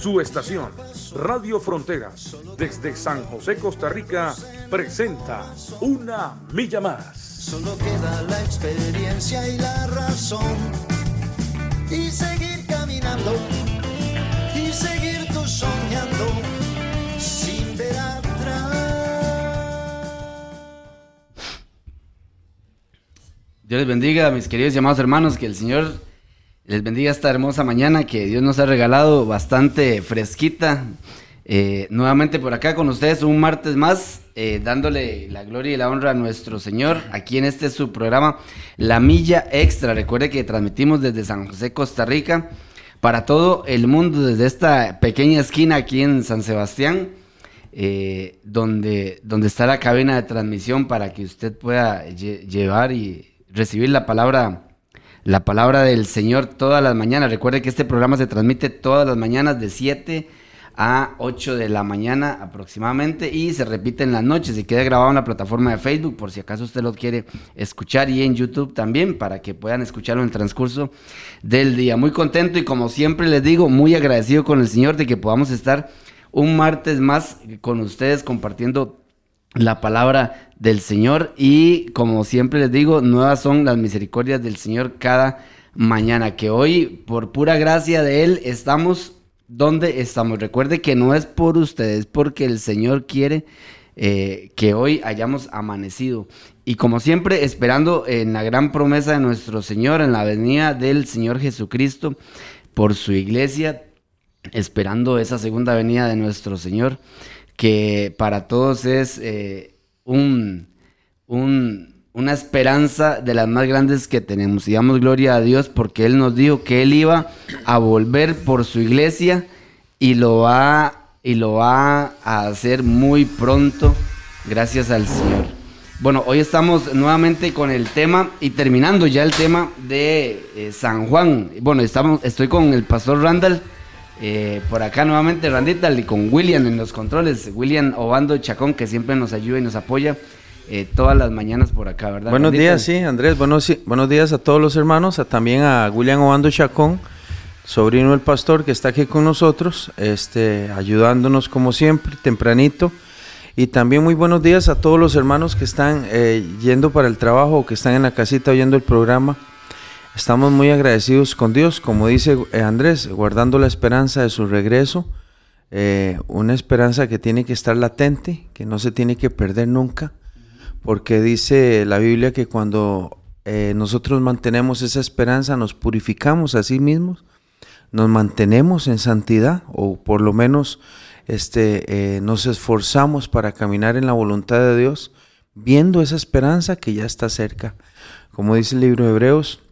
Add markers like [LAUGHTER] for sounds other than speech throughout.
Su estación, Radio Fronteras, desde San José, Costa Rica, presenta Una Milla Más. Solo queda la experiencia y la razón. Y seguir caminando. Y seguir tú soñando. Sin ver atrás. Dios les bendiga, mis queridos y amados hermanos, que el Señor les bendiga esta hermosa mañana que Dios nos ha regalado bastante fresquita. Eh, nuevamente por acá con ustedes un martes más, eh, dándole la gloria y la honra a nuestro Señor. Aquí en este su programa, La Milla Extra. Recuerde que transmitimos desde San José, Costa Rica, para todo el mundo, desde esta pequeña esquina aquí en San Sebastián, eh, donde, donde está la cabina de transmisión para que usted pueda lle- llevar y recibir la palabra la palabra del Señor todas las mañanas. Recuerde que este programa se transmite todas las mañanas de 7 a 8 de la mañana aproximadamente y se repite en las noches y queda grabado en la plataforma de Facebook por si acaso usted lo quiere escuchar y en YouTube también para que puedan escucharlo en el transcurso del día. Muy contento y como siempre les digo, muy agradecido con el Señor de que podamos estar un martes más con ustedes compartiendo la palabra del Señor y como siempre les digo, nuevas son las misericordias del Señor cada mañana, que hoy por pura gracia de Él estamos donde estamos. Recuerde que no es por ustedes, porque el Señor quiere eh, que hoy hayamos amanecido. Y como siempre, esperando en la gran promesa de nuestro Señor, en la venida del Señor Jesucristo por su iglesia, esperando esa segunda venida de nuestro Señor que para todos es eh, un, un- una esperanza de las más grandes que tenemos. Y damos gloria a Dios porque Él nos dijo que Él iba a volver por su iglesia y lo va, y lo va a hacer muy pronto, gracias al Señor. Bueno, hoy estamos nuevamente con el tema y terminando ya el tema de eh, San Juan. Bueno, estamos, estoy con el pastor Randall. Eh, por acá nuevamente Randita y con William en los controles, William Obando Chacón que siempre nos ayuda y nos apoya eh, todas las mañanas por acá, ¿verdad? Buenos Randita? días, sí, Andrés. Buenos, buenos días a todos los hermanos, a- también a William Obando Chacón, sobrino del pastor que está aquí con nosotros, este, ayudándonos como siempre, tempranito. Y también muy buenos días a todos los hermanos que están eh, yendo para el trabajo o que están en la casita oyendo el programa. Estamos muy agradecidos con Dios, como dice eh, Andrés, guardando la esperanza de su regreso, eh, una esperanza que tiene que estar latente, que no se tiene que perder nunca, porque dice la Biblia que cuando eh, nosotros mantenemos esa esperanza, nos purificamos a sí mismos, nos mantenemos en santidad, o por lo menos este, nos esforzamos para caminar en la voluntad de Dios, viendo esa esperanza que ya está cerca. Como dice el libro de Hebreos,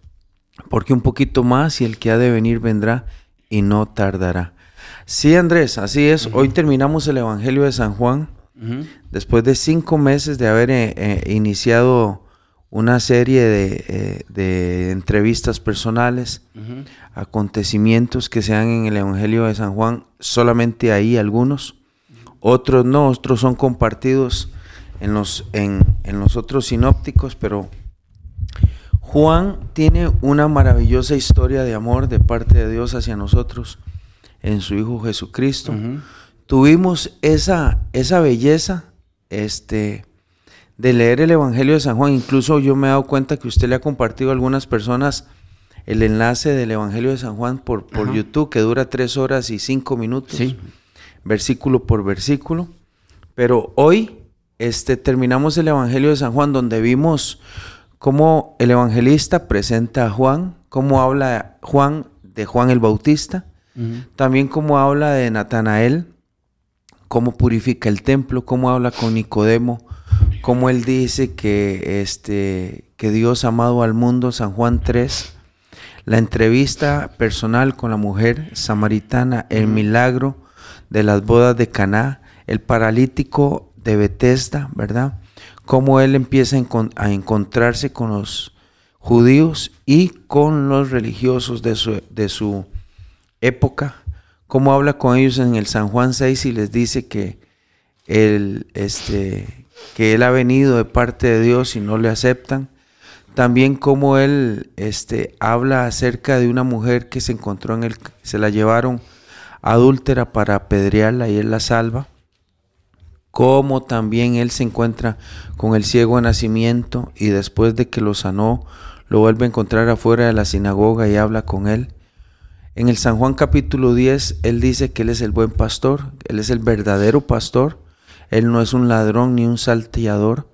porque un poquito más y el que ha de venir vendrá y no tardará. Sí, Andrés, así es. Hoy terminamos el Evangelio de San Juan. Después de cinco meses de haber eh, eh, iniciado una serie de, eh, de entrevistas personales, acontecimientos que se dan en el Evangelio de San Juan, solamente ahí algunos, otros no, otros son compartidos en los, en, en los otros sinópticos, pero Juan tiene una maravillosa historia de amor de parte de Dios hacia nosotros en su Hijo Jesucristo. Tuvimos esa, esa belleza este, de leer el Evangelio de San Juan. Incluso yo me he dado cuenta que usted le ha compartido a algunas personas el enlace del Evangelio de San Juan por, por. YouTube, que dura tres horas y cinco minutos, Sí. versículo por versículo. Pero hoy este, terminamos el Evangelio de San Juan, donde vimos cómo el evangelista presenta a Juan, cómo habla Juan de Juan el Bautista, también cómo habla de Natanael, cómo purifica el templo, cómo habla con Nicodemo, cómo él dice que, este, que Dios ha amado al mundo, San Juan 3, la entrevista personal con la mujer samaritana, el milagro de las bodas de Caná, el paralítico de Bethesda, ¿verdad? Cómo él empieza a, encon- a encontrarse con los judíos y con los religiosos de su, de su época, cómo habla con ellos en el San Juan 6 y les dice que él, este, que él ha venido de parte de Dios y no le aceptan. También cómo él este, habla acerca de una mujer que se encontró en el, se la llevaron adúltera para apedrearla y él la salva. Cómo también él se encuentra con el ciego de nacimiento y después de que lo sanó, lo vuelve a encontrar afuera de la sinagoga y habla con él. En el San Juan capítulo 10, él dice que él es el buen pastor, él es el verdadero pastor, él no es un ladrón ni un salteador.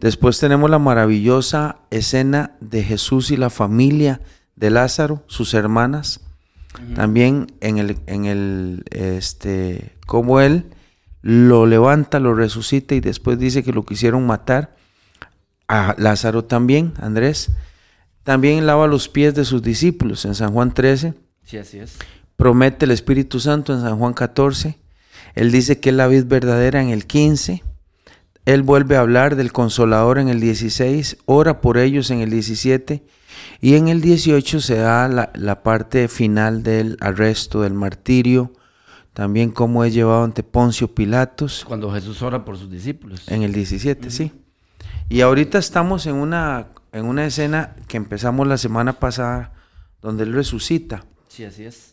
Después tenemos la maravillosa escena de Jesús y la familia de Lázaro, sus hermanas. También en el, en el, este, cómo él lo levanta, lo resucita y después dice que lo quisieron matar. A Lázaro también, Andrés. También lava los pies de sus discípulos en San Juan 13 Sí, así es. promete el Espíritu Santo en San Juan 14. Él dice que es la vid verdadera en el 15. Él vuelve a hablar del consolador en el 16, ora por ellos en el 17 y en el 18 se da la, la parte final del arresto, del martirio, también cómo es llevado ante Poncio Pilatos Cuando Jesús ora por sus discípulos. en el 17, sí. Y ahorita estamos en una, en una escena que empezamos la semana pasada donde él resucita Sí, así es.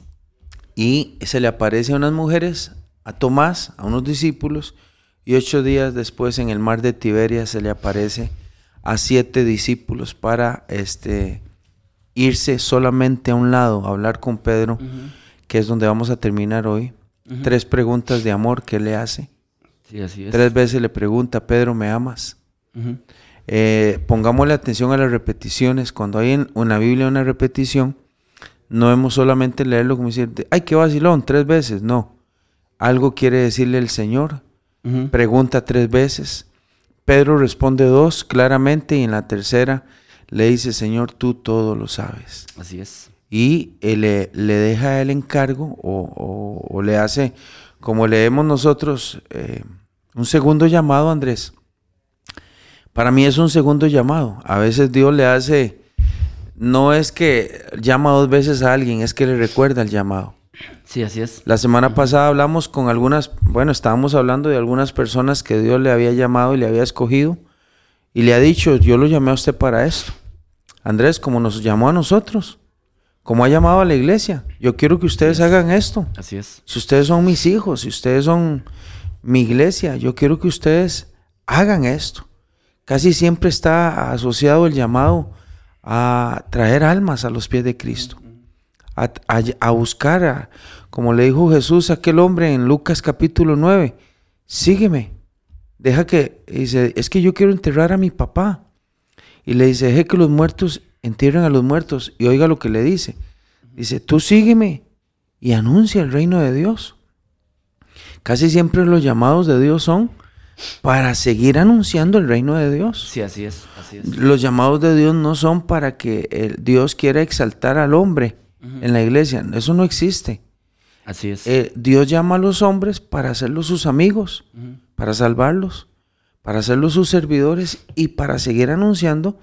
y se le aparece a unas mujeres, a Tomás, a unos discípulos, y ocho días después en el mar de Tiberia se le aparece a siete discípulos para este, irse solamente a un lado, a hablar con Pedro, que es donde vamos a terminar hoy. Tres preguntas de amor que le hace. Sí, así es. Tres veces le pregunta, Pedro, ¿me amas? Ujú. Eh, pongámosle atención a las repeticiones. Cuando hay en una Biblia una repetición, no hemos solamente leerlo como decir, ay, qué vacilón, tres veces. No. Algo quiere decirle el Señor. Pregunta tres veces. Pedro responde dos claramente y en la tercera le dice, Señor, tú todo lo sabes. Así es. Y él le, le deja el encargo o, o- o le hace, como leemos nosotros, eh, un segundo llamado, Andrés. Para mí es un segundo llamado. A veces Dios le hace, no es que llama dos veces a alguien, es que le recuerda el llamado. Sí, así es. La semana pasada hablamos con algunas, bueno, estábamos hablando de algunas personas que Dios le había llamado y le había escogido y le ha dicho, yo lo llamé a usted para esto. Andrés, como nos llamó a nosotros, como ha llamado a la iglesia, yo quiero que ustedes hagan esto. Así es. Si ustedes son mis hijos, si ustedes son mi iglesia, yo quiero que ustedes hagan esto. Casi siempre está asociado el llamado a traer almas a los pies de Cristo, a, a- a buscar, a- como le dijo Jesús a aquel hombre en Lucas capítulo 9, sígueme, deja que, dice, es que yo quiero enterrar a mi papá. Y le dice, deje que los muertos entierren a los muertos. Y oiga lo que le dice. Dice, tú sígueme y anuncia el reino de Dios. Casi siempre los llamados de Dios son para seguir anunciando el reino de Dios. Sí, así es. Así es. Los llamados de Dios no son para que el Dios quiera exaltar al hombre en la iglesia. Eso no existe. Así es. Eh, Dios llama a los hombres para hacerlos sus amigos, para salvarlos, para hacerlos sus servidores y para seguir anunciando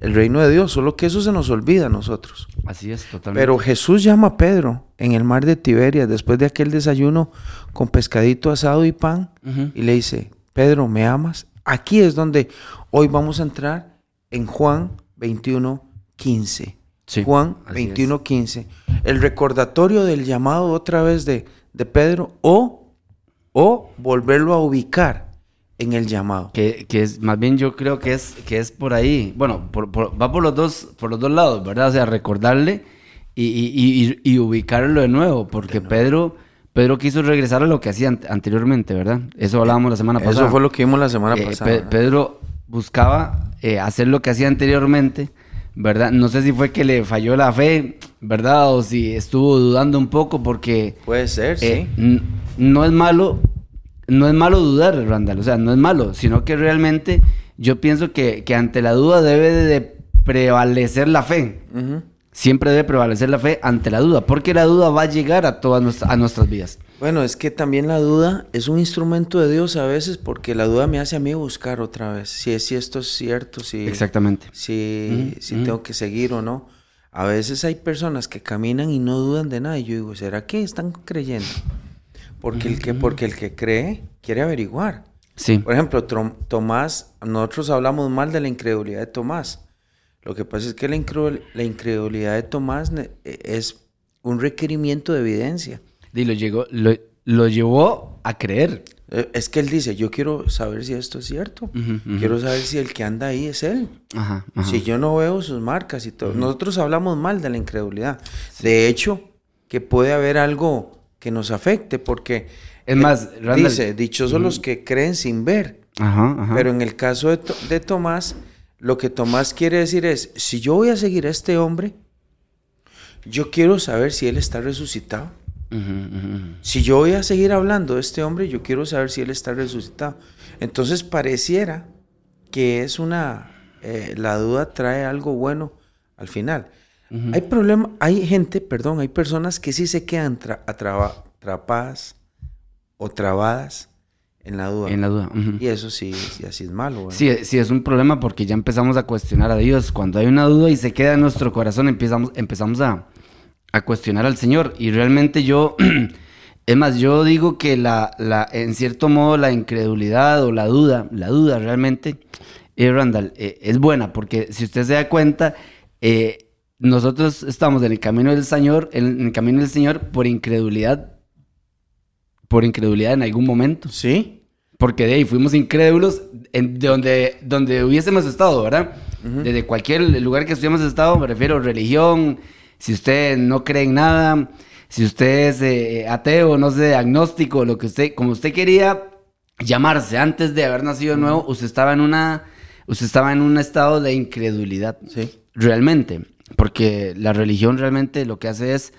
el reino de Dios. Solo que eso se nos olvida a nosotros. Así es, totalmente. Pero Jesús llama a Pedro en el mar de Tiberias después de aquel desayuno con pescadito asado y pan y le dice, Pedro, ¿me amas? Aquí es donde hoy vamos a entrar en Juan 21, 15. Sí, Juan así 21, 15. El recordatorio del llamado otra vez de, de Pedro o, o volverlo a ubicar en el llamado. Que, que es, más bien yo creo que es, que es por ahí. Bueno, por- por- va por los dos, por los dos lados, ¿verdad? O sea, recordarle y, y- y- y ubicarlo de nuevo. Porque Pedro, Pedro quiso regresar a lo que hacía an- anteriormente, ¿verdad? Eso hablábamos la semana pasada. Eso fue lo que vimos la semana Eh, pasada. Pedro buscaba eh, hacer lo que hacía anteriormente, ¿verdad? No sé si fue que le falló la fe, ¿verdad? O si estuvo dudando un poco porque Puede ser, eh, sí. no es malo, no es malo dudar, Randall, o sea, no es malo, sino que realmente yo pienso que, que ante la duda debe de prevalecer la fe. Siempre debe prevalecer la fe ante la duda, porque la duda va a llegar a todas nuestra- a nuestras vidas. Bueno, es que también la duda es un instrumento de Dios a veces porque la duda me hace a mí buscar otra vez si, si esto es cierto, si, Exactamente. si, ujú. tengo que seguir o no. A veces hay personas que caminan y no dudan de nada y yo digo, ¿será que están creyendo? Porque el que, porque el que cree quiere averiguar. Sí. Por ejemplo, Trom- Tomás, nosotros hablamos mal de la incredulidad de Tomás. Lo que pasa es que la, incre- la incredulidad de Tomás ne- es un requerimiento de evidencia. Y lo, llegó, lo, lo llevó a creer. Eh, Es que él dice, yo quiero saber si esto es cierto. Quiero saber si el que anda ahí es él. Ajá, ajá. Si yo no veo sus marcas y todo. Nosotros hablamos mal de la incredulidad. De hecho, que puede haber algo que nos afecte porque Es más, eh, Randall- dice, dichosos los que creen sin ver. Ajá, ajá. Pero en el caso de, de Tomás, lo que Tomás quiere decir es, si yo voy a seguir a este hombre, yo quiero saber si él está resucitado. Si yo voy a seguir hablando de este hombre, yo quiero saber si él está resucitado. Entonces pareciera que es una, eh, la duda trae algo bueno al final. Hay problema, hay gente, perdón, hay personas que sí se quedan tra- atraba- atrapadas o trabadas en la duda. En la duda. Y eso sí, sí, así es malo. Sí, sí, es un problema porque ya empezamos a cuestionar a Dios. Cuando hay una duda y se queda en nuestro corazón, empezamos, empezamos a, a cuestionar al Señor. Y realmente yo, [CLEARS THROAT] es más, yo digo que la, la, en cierto modo la incredulidad o la duda, la duda realmente, eh, Randall, eh, es buena porque si usted se da cuenta, eh, nosotros estamos en el camino del Señor, en el camino del Señor por incredulidad, por incredulidad en algún momento. Sí, Porque de ahí fuimos incrédulos en de donde, donde hubiésemos estado, ¿verdad? Desde cualquier lugar que hubiésemos estado, me refiero religión, si usted no cree en nada, si usted es eh, ateo, no sé, agnóstico, lo que usted, como usted quería llamarse antes de haber nacido nuevo, usted estaba en una, usted estaba en un estado de incredulidad. sí. Realmente, porque la religión realmente lo que hace es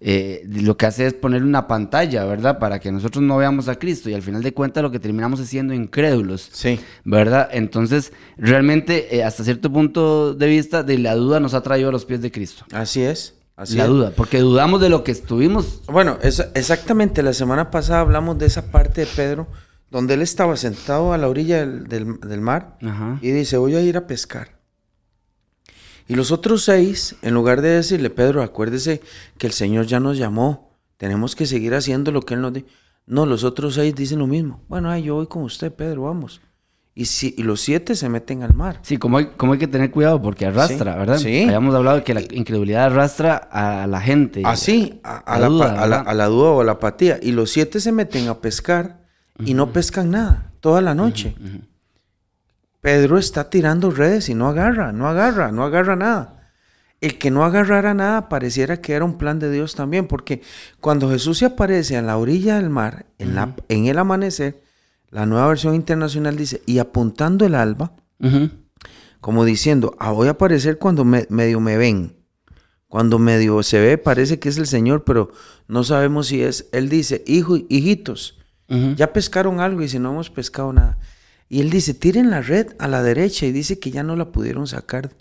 eh, lo que hace es poner una pantalla, ¿verdad? Para que nosotros no veamos a Cristo y al final de cuentas lo que terminamos es siendo incrédulos, Sí. ¿verdad? Entonces, realmente, eh, hasta cierto punto de vista, de la duda nos ha traído a los pies de Cristo. Así es. Así la es. duda, porque dudamos de lo que estuvimos. Bueno, exactamente, la semana pasada hablamos de esa parte de Pedro, donde él estaba sentado a la orilla del, del- del mar Ajá. y dice, voy a ir a pescar. Y los otros seis, en lugar de decirle, Pedro, acuérdese que el Señor ya nos llamó, tenemos que seguir haciendo lo que Él nos dijo. No, los otros seis dicen lo mismo. Bueno, ay, yo voy con usted, Pedro, vamos. Y, si, y los siete se meten al mar. Sí, como hay, como hay que tener cuidado porque arrastra, Sí, ¿verdad? sí. Habíamos hablado de que la incredulidad arrastra a la gente. Así, a, a La duda, pa- a la- a la duda o a la apatía. Y los siete se meten a pescar y no pescan nada toda la noche. Pedro está tirando redes y no agarra, no agarra, no agarra nada. El que no agarrara nada pareciera que era un plan de Dios también, porque cuando Jesús se aparece a la orilla del mar, en, la- en el amanecer, la nueva versión internacional dice, y apuntando el alba, como diciendo, ah, voy a aparecer cuando me- medio me ven. Cuando medio se ve, parece que es el Señor, pero no sabemos si es. Él dice, hijo, hijitos, ya pescaron algo y si no hemos pescado nada. Y él dice, tiren la red a la derecha y dice que ya no la pudieron sacar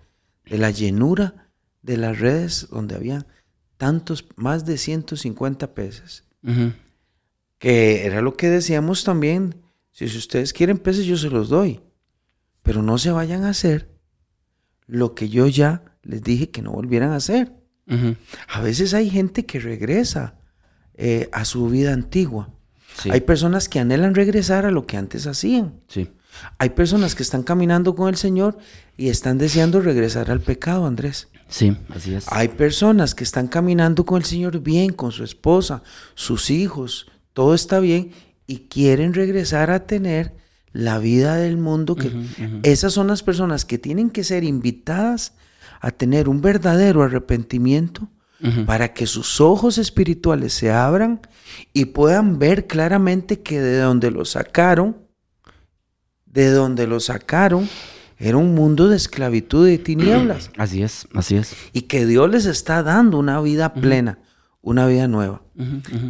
de la llenura de las redes donde había tantos, más de 150 peces. Que era lo que decíamos también, si ustedes quieren peces yo se los doy, pero no se vayan a hacer lo que yo ya les dije que no volvieran a hacer. A veces hay gente que regresa eh, a su vida antigua. Sí. Hay personas que anhelan regresar a lo que antes hacían. Sí. Hay personas que están caminando con el Señor y están deseando regresar al pecado, Andrés. Sí, así es. Hay personas que están caminando con el Señor bien, con su esposa, sus hijos, todo está bien y quieren regresar a tener la vida del mundo. Que Esas son las personas que tienen que ser invitadas a tener un verdadero arrepentimiento para que sus ojos espirituales se abran y puedan ver claramente que de donde lo sacaron, de donde lo sacaron, era un mundo de esclavitud y tinieblas [CLEARS THROAT] Así es, así es. y que Dios les está dando una vida plena, una vida nueva.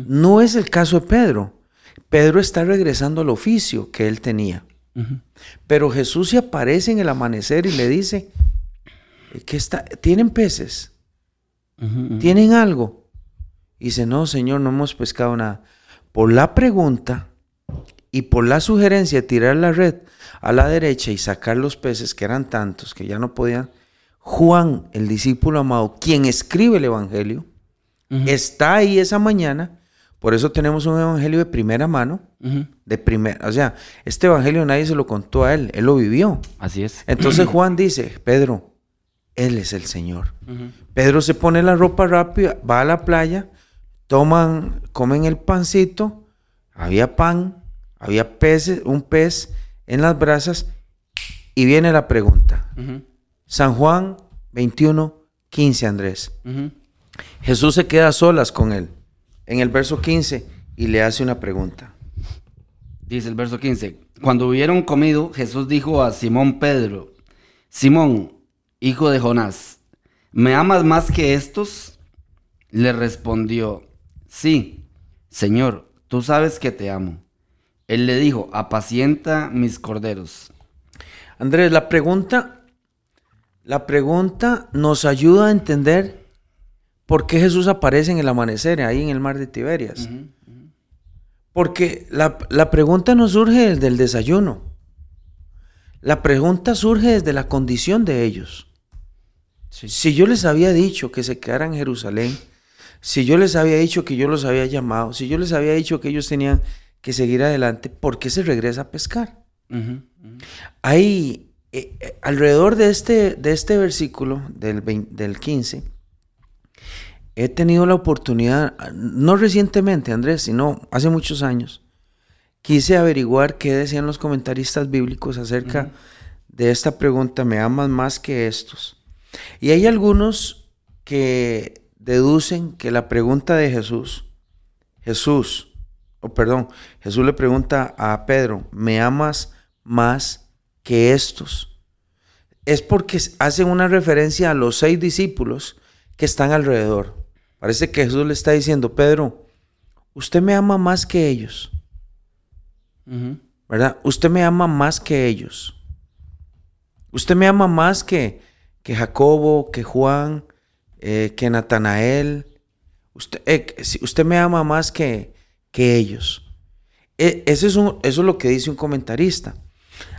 No es el caso de Pedro. Pedro está regresando al oficio que él tenía. Pero Jesús se aparece en el amanecer y le dice, que está, ¿tienen peces? ¿Tienen algo? Y dice, no, Señor, no hemos pescado nada. Por la pregunta y por la sugerencia de tirar la red a la derecha y sacar los peces, que eran tantos que ya no podían, Juan, el discípulo amado, quien escribe el Evangelio, está ahí esa mañana. Por eso tenemos un Evangelio de primera mano, de primera, o sea, este Evangelio nadie se lo contó a él, él lo vivió. Así es. Entonces [CLEARS THROAT] Juan dice, Pedro, él es el Señor. Pedro se pone la ropa rápida, va a la playa, toman, comen el pancito, había pan, había peces, un pez en las brasas y viene la pregunta. San Juan 21, 15, Andrés. Jesús se queda a solas con él en el verso 15 y le hace una pregunta. Dice el verso 15, cuando hubieron comido, Jesús dijo a Simón Pedro, Simón, hijo de Jonás, ¿me amas más que estos? Le respondió, sí, Señor, tú sabes que te amo. Él le dijo, apacienta mis corderos. Andrés, la pregunta, la pregunta nos ayuda a entender por qué Jesús aparece en el amanecer, ahí en el mar de Tiberias. Porque la, la pregunta no surge desde el desayuno. La pregunta surge desde la condición de ellos. Si yo les había dicho que se quedaran en Jerusalén, si yo les había dicho que yo los había llamado, si yo les había dicho que ellos tenían que seguir adelante, ¿por qué se regresa a pescar? Hay eh, eh, alrededor de este, de este versículo del, del 15, he tenido la oportunidad, no recientemente, Andrés, sino hace muchos años, quise averiguar qué decían los comentaristas bíblicos acerca de esta pregunta, ¿me amas más que estos? Y hay algunos que deducen que la pregunta de Jesús, Jesús, o perdón, Jesús le pregunta a Pedro, ¿me amas más que estos? Es porque hacen una referencia a los seis discípulos que están alrededor. Parece que Jesús le está diciendo, Pedro, usted me ama más que ellos. ¿Verdad? Usted me ama más que ellos. Usted me ama más que, que Jacobo, que Juan, eh, que Natanael. Usted, eh, usted me ama más que, que ellos. E, ese es eso es lo que dice un comentarista.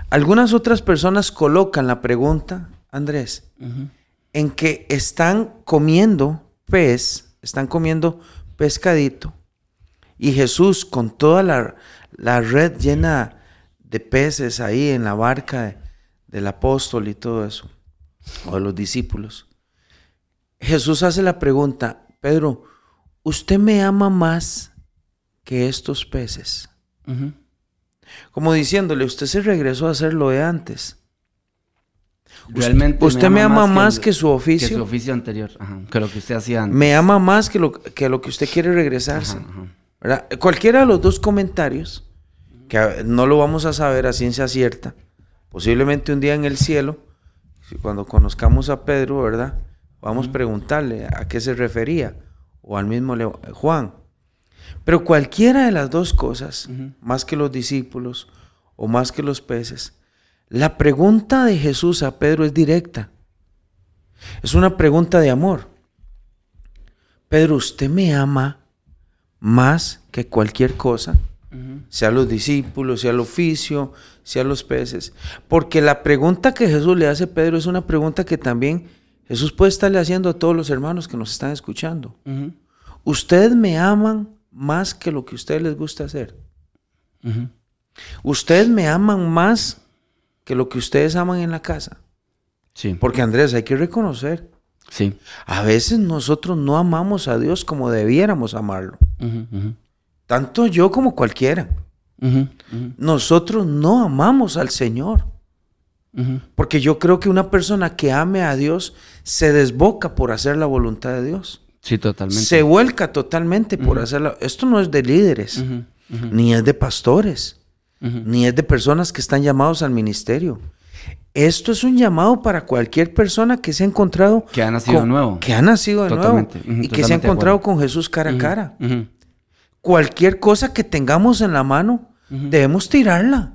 Algunas otras personas colocan la pregunta, Andrés, en que están comiendo pez, están comiendo pescadito, y Jesús con toda la, red llena de peces ahí en la barca del apóstol y todo eso, o de los discípulos. Jesús hace la pregunta, Pedro, ¿usted me ama más que estos peces? Como diciéndole, usted se regresó a hacer lo de antes. Realmente usted me ama, más, que, su oficio. Que su oficio anterior, que lo que usted hacía antes. Me ama más que lo que, lo que usted quiere regresarse. Cualquiera de los dos comentarios, que no lo vamos a saber a ciencia cierta, posiblemente un día en el cielo, cuando conozcamos a Pedro, ¿verdad? Vamos a preguntarle a qué se refería, o al mismo Juan. Pero cualquiera de las dos cosas, más que los discípulos o más que los peces, la pregunta de Jesús a Pedro es directa. Es una pregunta de amor. Pedro, ¿usted me ama más que cualquier cosa? Sea los discípulos, sea el oficio, sea los peces. Porque la pregunta que Jesús le hace a Pedro es una pregunta que también Jesús puede estarle haciendo a todos los hermanos que nos están escuchando. Ustedes me aman más que lo que a ustedes les gusta hacer. Ustedes me aman más que lo que ustedes aman en la casa. Sí. Porque Andrés, hay que reconocer. Sí. A veces nosotros no amamos a Dios como debiéramos amarlo. Tanto yo como cualquiera. Nosotros no amamos al Señor. Porque yo creo que una persona que ame a Dios se desboca por hacer la voluntad de Dios. Sí, totalmente. Se vuelca totalmente por hacerla. Esto no es de líderes, ni es de pastores, ni es de personas que están llamados al ministerio. Esto es un llamado para cualquier persona que se ha encontrado. Que ha nacido de nuevo. Que ha nacido de nuevo. y que se ha encontrado con Jesús cara a cara. Cualquier cosa que tengamos en la mano, debemos tirarla.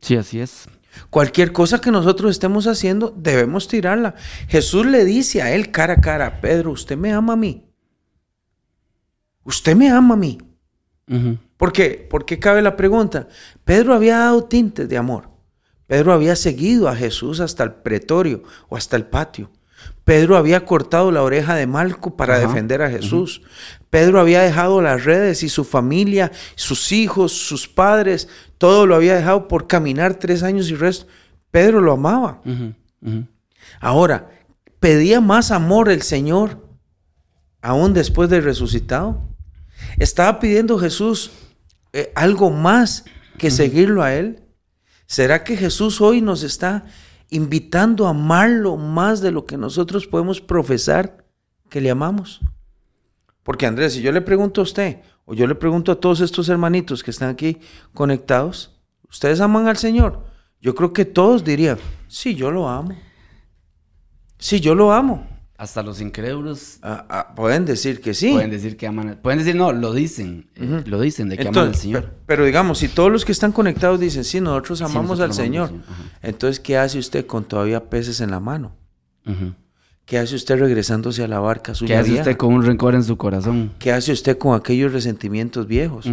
Sí, así es. Cualquier cosa que nosotros estemos haciendo, debemos tirarla. Jesús le dice a él cara a cara, Pedro, usted me ama a mí. Usted me ama a mí. ¿Por qué? ¿Por qué cabe la pregunta? Pedro había dado tintes de amor. Pedro había seguido a Jesús hasta el pretorio o hasta el patio. Pedro había cortado la oreja de Malco para defender a Jesús. Pedro había dejado las redes y su familia, sus hijos, sus padres, todo lo había dejado por caminar tres años y resto. Pedro lo amaba. Ahora, pedía más amor el Señor, aún después de resucitado. Estaba pidiendo Jesús eh, algo más que seguirlo a Él. ¿Será que Jesús hoy nos está invitando a amarlo más de lo que nosotros podemos profesar que le amamos? Porque Andrés, si yo le pregunto a usted, o yo le pregunto a todos estos hermanitos que están aquí conectados, ¿ustedes aman al Señor? Yo creo que todos dirían, sí, yo lo amo. Sí, yo lo amo. Hasta los incrédulos. Ah, ah, pueden decir que sí. Pueden decir que aman. Pueden decir, no, lo dicen. Eh, lo dicen de que aman al Señor. Pero, digamos, si todos los que están conectados dicen, sí, nosotros amamos al Señor. Entonces, ¿qué hace usted con todavía peces en la mano? ¿Qué hace usted regresándose a la barca suya ¿Qué hace usted con un rencor en su corazón? ¿Qué hace usted con aquellos resentimientos viejos?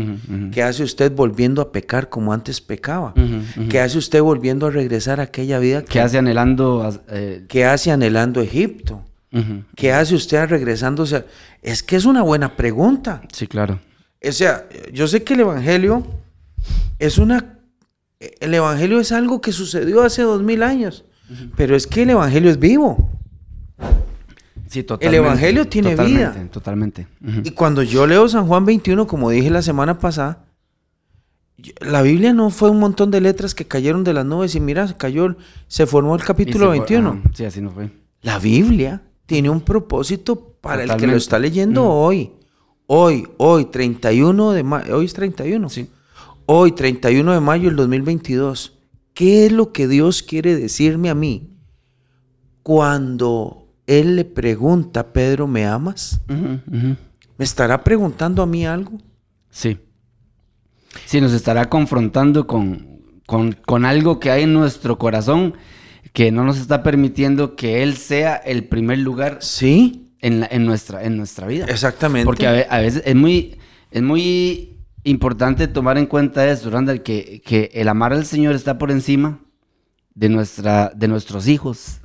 ¿Qué hace usted volviendo a pecar como antes pecaba? ¿Qué hace usted volviendo a regresar a aquella vida? Que, ¿Qué hace anhelando? Eh... ¿Qué hace anhelando Egipto? ¿Qué hace usted regresándose? Es que es una buena pregunta. Sí, claro. O sea, yo sé que el Evangelio es una... El Evangelio es algo que sucedió hace dos mil años, pero es que el Evangelio es vivo. Sí, totalmente, el Evangelio tiene vida. Totalmente. Y cuando yo leo San Juan 21, como dije la semana pasada, la Biblia no fue un montón de letras que cayeron de las nubes y mira, cayó, se formó el capítulo 21. sí, así no fue. La Biblia tiene un propósito para el que lo está leyendo hoy. Hoy, hoy, 31 de mayo, hoy es 31. Sí. Hoy, 31 de mayo del 2022. ¿Qué es lo que Dios quiere decirme a mí cuando Él le pregunta Pedro, ¿me amas? ¿Me estará preguntando a mí algo? Sí. Sí, nos estará confrontando con, con, con algo que hay en nuestro corazón que no nos está permitiendo que Él sea el primer lugar sí. en, en, nuestra, en nuestra vida. Exactamente. Porque a, veces es muy, es muy importante tomar en cuenta eso, Randall, que, que el amar al Señor está por encima de, nuestra, de nuestros hijos,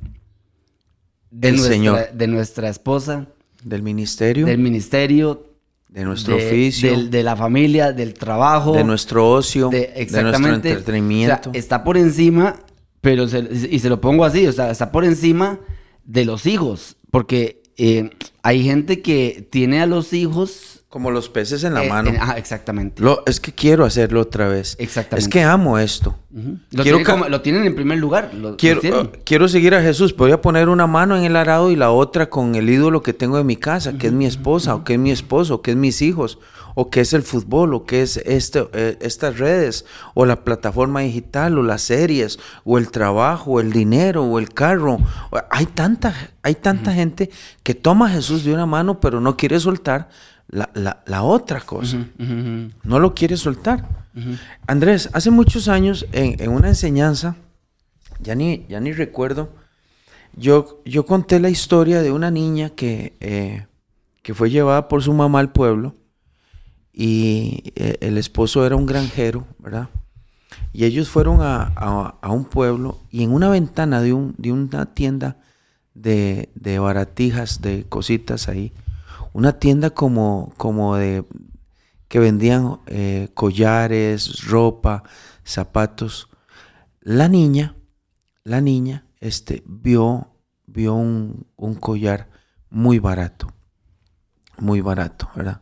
de, nuestra, Señor. de nuestra esposa, del ministerio, del ministerio, de nuestro oficio, de, la familia, del trabajo, de nuestro ocio, de, nuestro entretenimiento. está por encima pero y se lo pongo así, o sea, está por encima de los hijos, porque eh, hay gente que tiene a los hijos... Como los peces en la eh, mano. ah, exactamente. Lo, es que quiero hacerlo otra vez. Exactamente. Es que amo esto. lo, quiero lo, tienen en primer lugar. quiero, uh, quiero seguir a Jesús. Voy a poner una mano en el arado y la otra con el ídolo que tengo en mi casa, que es mi esposa, o que es mi esposo, o que es mis hijos o qué es el fútbol, o qué es este, eh, estas redes, o la plataforma digital, o las series, o el trabajo, o el dinero, o el carro. Hay tanta, hay tanta gente que toma a Jesús de una mano, pero no quiere soltar la, otra cosa. No lo quiere soltar. Andrés, hace muchos años, en, una enseñanza, ya ni, ya ni recuerdo, yo, yo conté la historia de una niña que, eh, que fue llevada por su mamá al pueblo y eh, el esposo era un granjero, ¿verdad? Y ellos fueron a, un pueblo y en una ventana de, un, de una tienda de, baratijas, de cositas ahí, una tienda como, como de que vendían eh, collares, ropa, zapatos. La niña, la niña, este, vio, vio un, collar muy barato, muy barato, ¿verdad?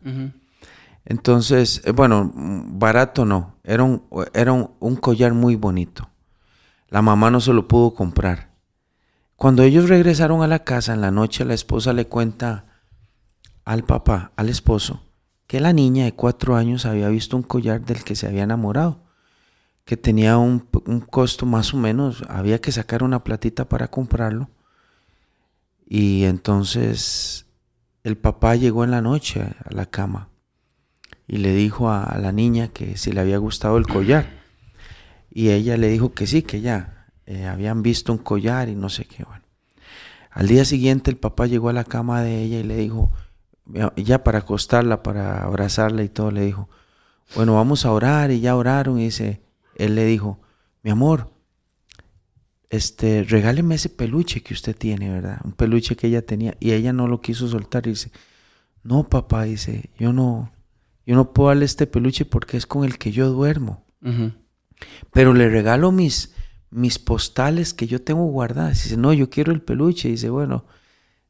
Entonces, eh, bueno, barato no, era, un, era un, collar muy bonito. La mamá no se lo pudo comprar. Cuando ellos regresaron a la casa en la noche, la esposa le cuenta al papá, al esposo, que la niña de cuatro años había visto un collar del que se había enamorado, que tenía un, costo más o menos, había que sacar una platita para comprarlo. Y entonces el papá llegó en la noche a la cama y le dijo a, la niña que si le había gustado el collar. Y ella le dijo que sí, que ya, eh, habían visto un collar y no sé qué. Bueno. Al día siguiente el papá llegó a la cama de ella y le dijo, ya para acostarla, para abrazarla y todo, le dijo, bueno, vamos a orar y ya oraron y dice, él le dijo, mi amor, este, regáleme ese peluche que usted tiene, ¿verdad? Un peluche que ella tenía y ella no lo quiso soltar y dice, no papá, dice, yo no, yo no puedo darle este peluche porque es con el que yo duermo. Pero le regalo mis, mis postales que yo tengo guardadas. Dice, no, yo quiero el peluche. Dice, bueno,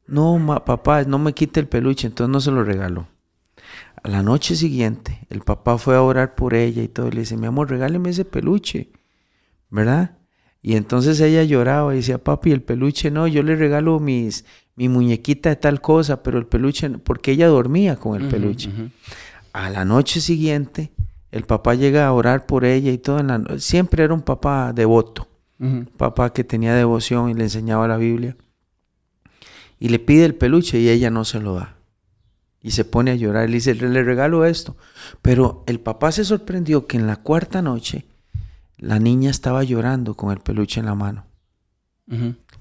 no, papá, no me quite el peluche, entonces no se lo regaló. A la noche siguiente, el papá fue a orar por ella y todo. le dice, mi amor, regáleme ese peluche, ¿verdad? Y entonces ella lloraba y decía, papi, el peluche no, yo le regalo mis, mi muñequita de tal cosa, pero el peluche, porque ella dormía con el peluche. A la noche siguiente, el papá llega a orar por ella y todo. siempre era un papá devoto, un papá que tenía devoción y le enseñaba la Biblia. Y le pide el peluche y ella no se lo da. Y se pone a llorar. Le dice, le regalo esto. Pero el papá se sorprendió que en la cuarta noche la niña estaba llorando con el peluche en la mano.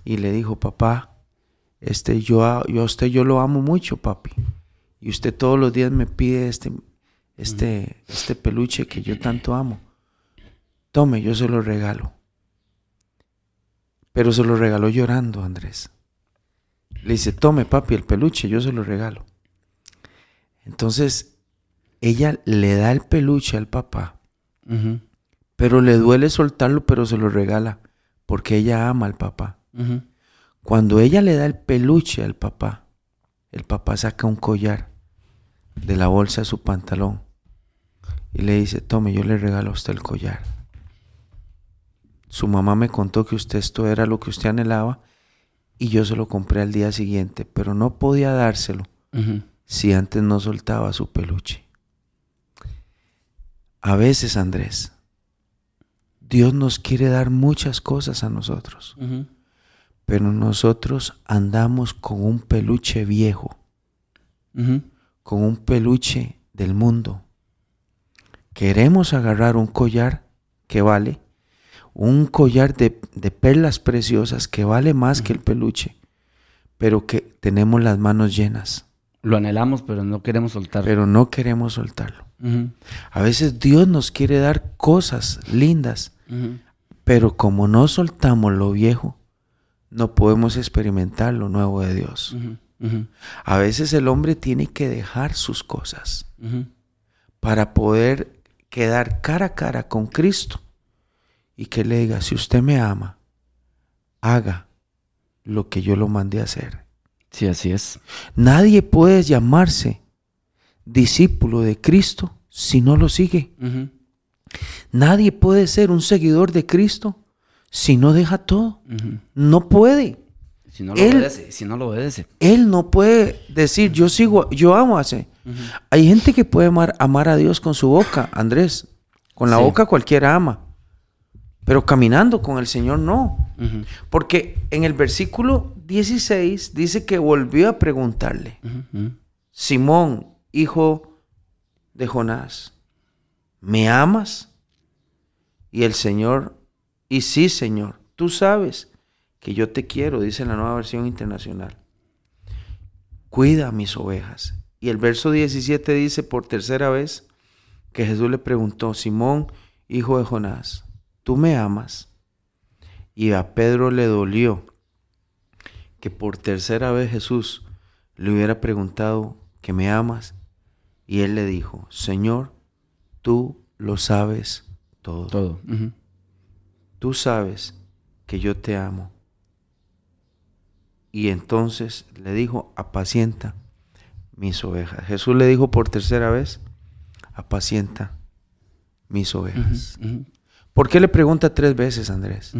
Y le dijo, papá, este, yo, yo a usted yo lo amo mucho, papi. Y usted todos los días me pide este, este, este peluche que yo tanto amo. Tome, yo se lo regalo. Pero se lo regaló llorando, Andrés. Le dice, tome, papi, el peluche, yo se lo regalo. Entonces, ella le da el peluche al papá, pero le duele soltarlo, pero se lo regala, porque ella ama al papá. Cuando ella le da el peluche al papá, el papá saca un collar de la bolsa de su pantalón y le dice, tome, yo le regalo a usted el collar. Su mamá me contó que usted esto era lo que usted anhelaba y yo se lo compré al día siguiente, pero no podía dárselo si antes no soltaba su peluche. A veces, Andrés, Dios nos quiere dar muchas cosas a nosotros, pero nosotros andamos con un peluche viejo, con un peluche del mundo. Queremos agarrar un collar que vale, un collar de, perlas preciosas que vale más que el peluche, pero que tenemos las manos llenas. Lo anhelamos, pero no queremos soltarlo. Pero no queremos soltarlo. A veces Dios nos quiere dar cosas lindas, pero como no soltamos lo viejo, no podemos experimentar lo nuevo de Dios. A veces el hombre tiene que dejar sus cosas para poder quedar cara a cara con Cristo y que le diga, si usted me ama, haga lo que yo lo mandé a hacer. Sí, así es. Nadie puede llamarse discípulo de Cristo si no lo sigue. Nadie puede ser un seguidor de Cristo si no deja todo. No puede. Si no lo obedece, si no lo obedece. Él no puede decir, yo sigo, yo amo a ese. Hay gente que puede amar, amar, a Dios con su boca, Andrés. Con la boca cualquiera ama. Pero caminando con el Señor no. Porque en el versículo 16 dice que volvió a preguntarle, Simón, hijo de Jonás, ¿me amas? Y el Señor, y sí, Señor, tú sabes que yo te quiero, dice la nueva versión internacional. Cuida mis ovejas. Y el verso 17 dice por tercera vez que Jesús le preguntó, Simón, hijo de Jonás, ¿tú me amas? Y a Pedro le dolió que por tercera vez Jesús le hubiera preguntado que me amas. Y él le dijo, Señor, tú lo sabes todo. Todo. Tú sabes que yo te amo. Y entonces le dijo, apacienta mis ovejas. Jesús le dijo por tercera vez, apacienta mis ovejas. ¿Por qué le pregunta tres veces, Andrés?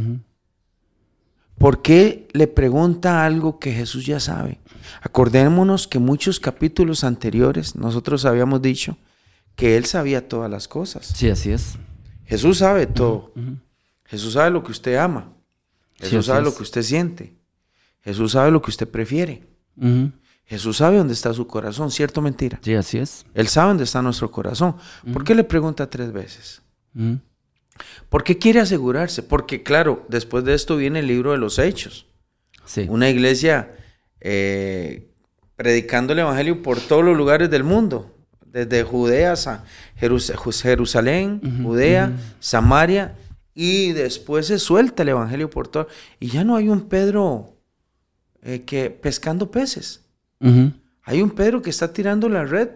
¿Por qué le pregunta algo que Jesús ya sabe? Acordémonos que muchos capítulos anteriores nosotros habíamos dicho que Él sabía todas las cosas. Sí, así es. Jesús sabe todo. Jesús sabe lo que usted ama. Jesús sabe lo que usted siente. Jesús sabe lo que usted prefiere. Jesús sabe dónde está su corazón, ¿cierto mentira? Sí, así es. Él sabe dónde está nuestro corazón. ¿Por qué le pregunta tres veces? ¿Por qué quiere asegurarse? Porque claro, después de esto viene el libro de los hechos. Sí. Una iglesia eh, predicando el Evangelio por todos los lugares del mundo, desde Judea, a Jerus- Jerusalén, Judea, Samaria, y después se suelta el Evangelio por todo. Y ya no hay un Pedro eh, que pescando peces. Hay un Pedro que está tirando la red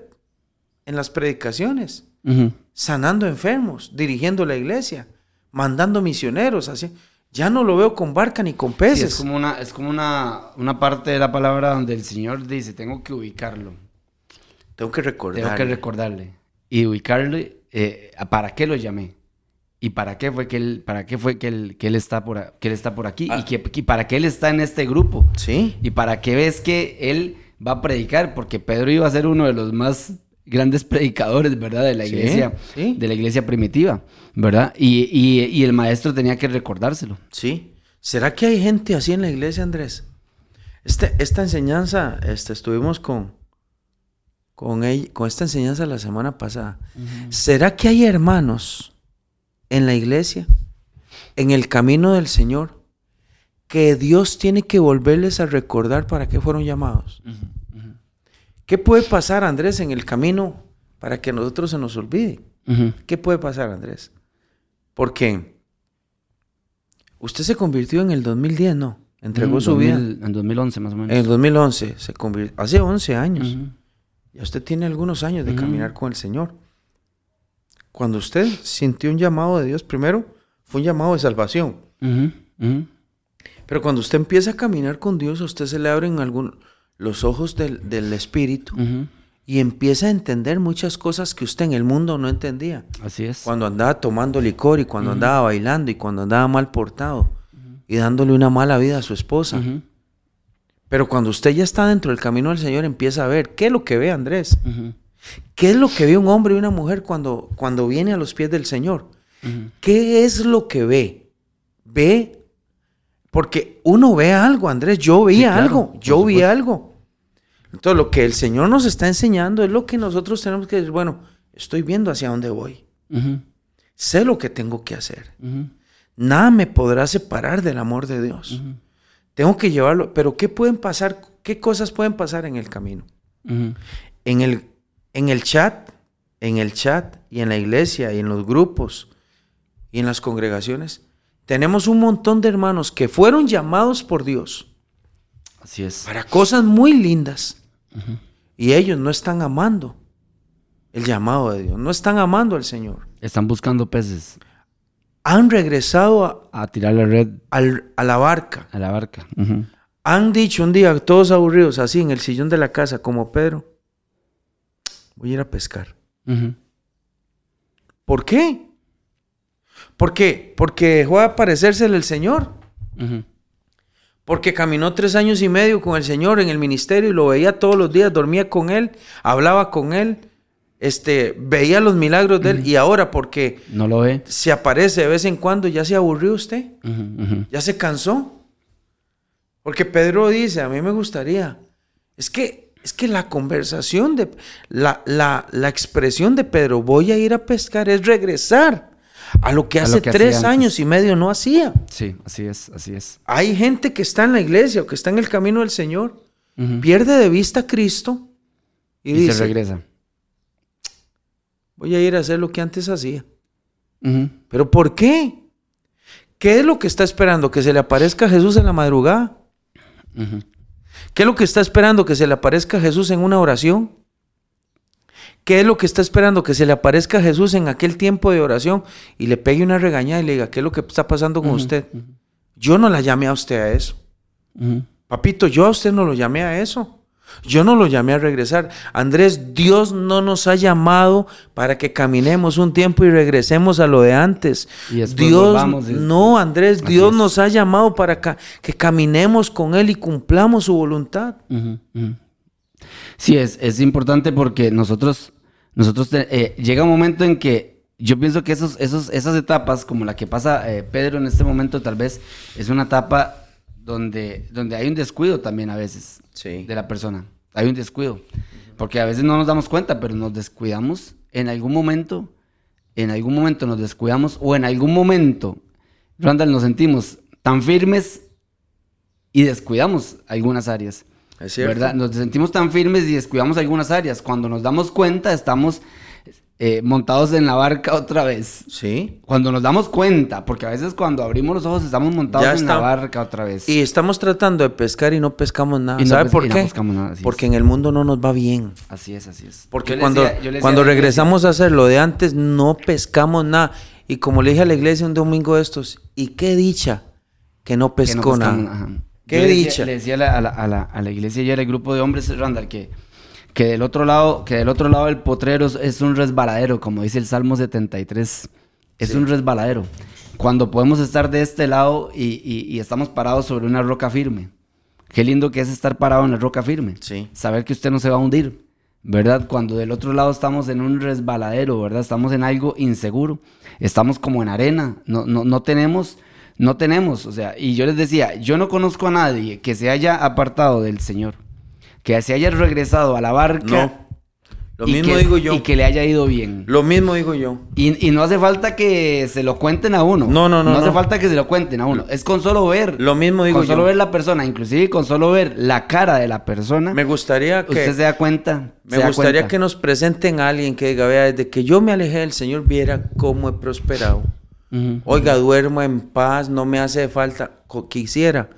en las predicaciones, sanando enfermos, dirigiendo la iglesia, mandando misioneros, así. Ya no lo veo con barca ni con Sí, peces. es como, una, es como una, una parte de la palabra donde el Señor dice, tengo que ubicarlo, Tengo que recordar. tengo que recordarle. Y ubicarle, eh, ¿para qué lo llamé? ¿Y para qué fue que él, para qué fue que él, que él, está, por, que él está por aquí? Ah. ¿Y, que, y para qué él está en este grupo? Sí. ¿Y para qué ves que él va a predicar? Porque Pedro iba a ser uno de los más grandes predicadores, ¿verdad? De la iglesia, sí. de la iglesia primitiva, ¿verdad? Y, y- y el maestro tenía que recordárselo. Sí. ¿Será que hay gente así en la iglesia, Andrés? Este, esta enseñanza, este, estuvimos con, con, con esta enseñanza la semana pasada. ¿Será que hay hermanos en la iglesia, en el camino del Señor, que Dios tiene que volverles a recordar para qué fueron llamados? ¿Qué puede pasar, Andrés, en el camino para que a nosotros se nos olvide? ¿Qué puede pasar, Andrés? Porque usted se convirtió en el 2010, ¿no? Entregó Mm, su vida. 2000 En 2011 más o menos. En el 2011 se convirtió, hace 11 años. Ya usted tiene algunos años de caminar con el Señor. Cuando usted sintió un llamado de Dios, primero fue un llamado de salvación. Pero cuando usted empieza a caminar con Dios, a usted se le abren algún, los ojos del, del Espíritu y empieza a entender muchas cosas que usted en el mundo no entendía. Así es. Cuando andaba tomando licor y cuando andaba bailando y cuando andaba mal portado y dándole una mala vida a su esposa. Pero cuando usted ya está dentro del camino del Señor, empieza a ver qué es lo que ve Andrés. ¿Qué es lo que ve un hombre y una mujer cuando, cuando viene a los pies del Señor? ¿Qué es lo que ve? Ve, porque uno ve algo, Andrés. Yo Sí, claro, algo, yo vi algo. Entonces, lo que el Señor nos está enseñando es lo que nosotros tenemos que decir, bueno, estoy viendo hacia dónde voy. Sé lo que tengo que hacer. Nada me podrá separar del amor de Dios. Tengo que llevarlo. Pero ¿qué pueden pasar? ¿Qué cosas pueden pasar en el camino? En el, en el chat, en el chat y en la iglesia y en los grupos y en las congregaciones, tenemos un montón de hermanos que fueron llamados por Dios Así es. para cosas muy lindas y ellos no están amando el llamado de Dios, no están amando al Señor. Están buscando peces Han regresado a, a tirar la red al- a la barca. a la barca. Han dicho un día, todos aburridos, así en el sillón de la casa, como Pedro, voy a ir a pescar. ¿Por qué? ¿Por qué? Porque dejó de aparecérsele el Señor. Porque caminó tres años y medio con el Señor en el ministerio y lo veía todos los días, dormía con Él, hablaba con Él, este, veía los milagros de Él. Y ahora, porque No lo ve. se aparece de vez en cuando, ya se aburrió usted, ya se cansó. Porque Pedro dice, a mí me gustaría, es que, es que la conversación de, la, la, la expresión de Pedro, voy a ir a pescar, es regresar a lo que A lo hace que tres años y medio no hacía. Sí, así es, así es. Hay gente que está en la iglesia o que está en el camino del Señor, pierde de vista a Cristo y, Y, dice, se regresa. voy a ir a hacer lo que antes hacía. ¿Pero por qué? ¿Qué es lo que está esperando? ¿Que se le aparezca Jesús en la madrugada? ¿Qué es lo que está esperando? ¿Que se le aparezca Jesús en una oración? ¿Qué es lo que está esperando? Que se le aparezca Jesús en aquel tiempo de oración y le pegue una regañada y le diga, ¿qué es lo que está pasando con usted? Yo no la llamé a usted a eso. Papito, yo a usted no lo llamé a eso. Yo no lo llamé a regresar. Andrés, Dios no nos ha llamado para que caminemos un tiempo y regresemos a lo de antes. Y Dios, volvamos y- no, Andrés, Así Dios es. nos ha llamado para ca- que caminemos con Él y cumplamos su voluntad. Sí, es, es importante porque nosotros, nosotros te- eh, llega un momento en que yo pienso que esos, esos, esas etapas, como la que pasa eh, Pedro en este momento, tal vez es una etapa donde, donde hay un descuido también a veces Sí. de la persona. Hay un descuido. Porque a veces no nos damos cuenta, pero nos descuidamos en algún momento en algún momento nos descuidamos o en algún momento, Randall, nos sentimos tan firmes y descuidamos algunas áreas. Es cierto. ¿verdad? Nos sentimos tan firmes y descuidamos algunas áreas. Cuando nos damos cuenta, estamos eh, montados en la barca otra vez. Sí. Cuando nos damos cuenta, porque a veces cuando abrimos los ojos estamos montados Ya en está. la barca otra vez. Y estamos tratando de pescar y no pescamos nada. Y no ¿Sabe pes- por y no qué? pescamos nada, así Porque es. en el mundo no nos va bien. Así es, así es. Porque Yo cuando, decía- decía cuando regresamos a hacer lo de antes, no pescamos nada. Y como le dije a la iglesia un domingo de estos, y qué dicha que no que no pescó pescamos, nada. ajá. Qué le decía- dicha. Le decía a la, a la- a la- a la iglesia y al grupo de hombres, Randall, que, que del otro lado, que del otro lado del potrero es- es un resbaladero, como dice el Salmo 73. Es Sí. un resbaladero. Cuando podemos estar de este lado y, y- y estamos parados sobre una roca firme. Qué lindo que es estar parado en la roca firme. Sí. Saber que usted no se va a hundir. ¿Verdad? Cuando del otro lado estamos en un resbaladero, ¿verdad? Estamos en algo inseguro. Estamos como en arena. No, no, no tenemos, no tenemos. O sea, y yo les decía, yo no conozco a nadie que se haya apartado del Señor. Que se haya regresado a la barca. No. Lo mismo que- digo yo. Y que le haya ido bien. Lo mismo digo yo. Y, y no hace falta que se lo cuenten a uno. No, no, no, No hace no. falta que se lo cuenten a uno. Es con solo ver. Lo mismo digo con solo yo. ver la persona, inclusive con solo ver la cara de la persona. Me gustaría que... usted se da cuenta. Me gustaría cuenta. que nos presenten a alguien que diga, vea, desde que yo me alejé del Señor, viera cómo he prosperado. Oiga, duermo en paz, no me hace falta. Quisiera,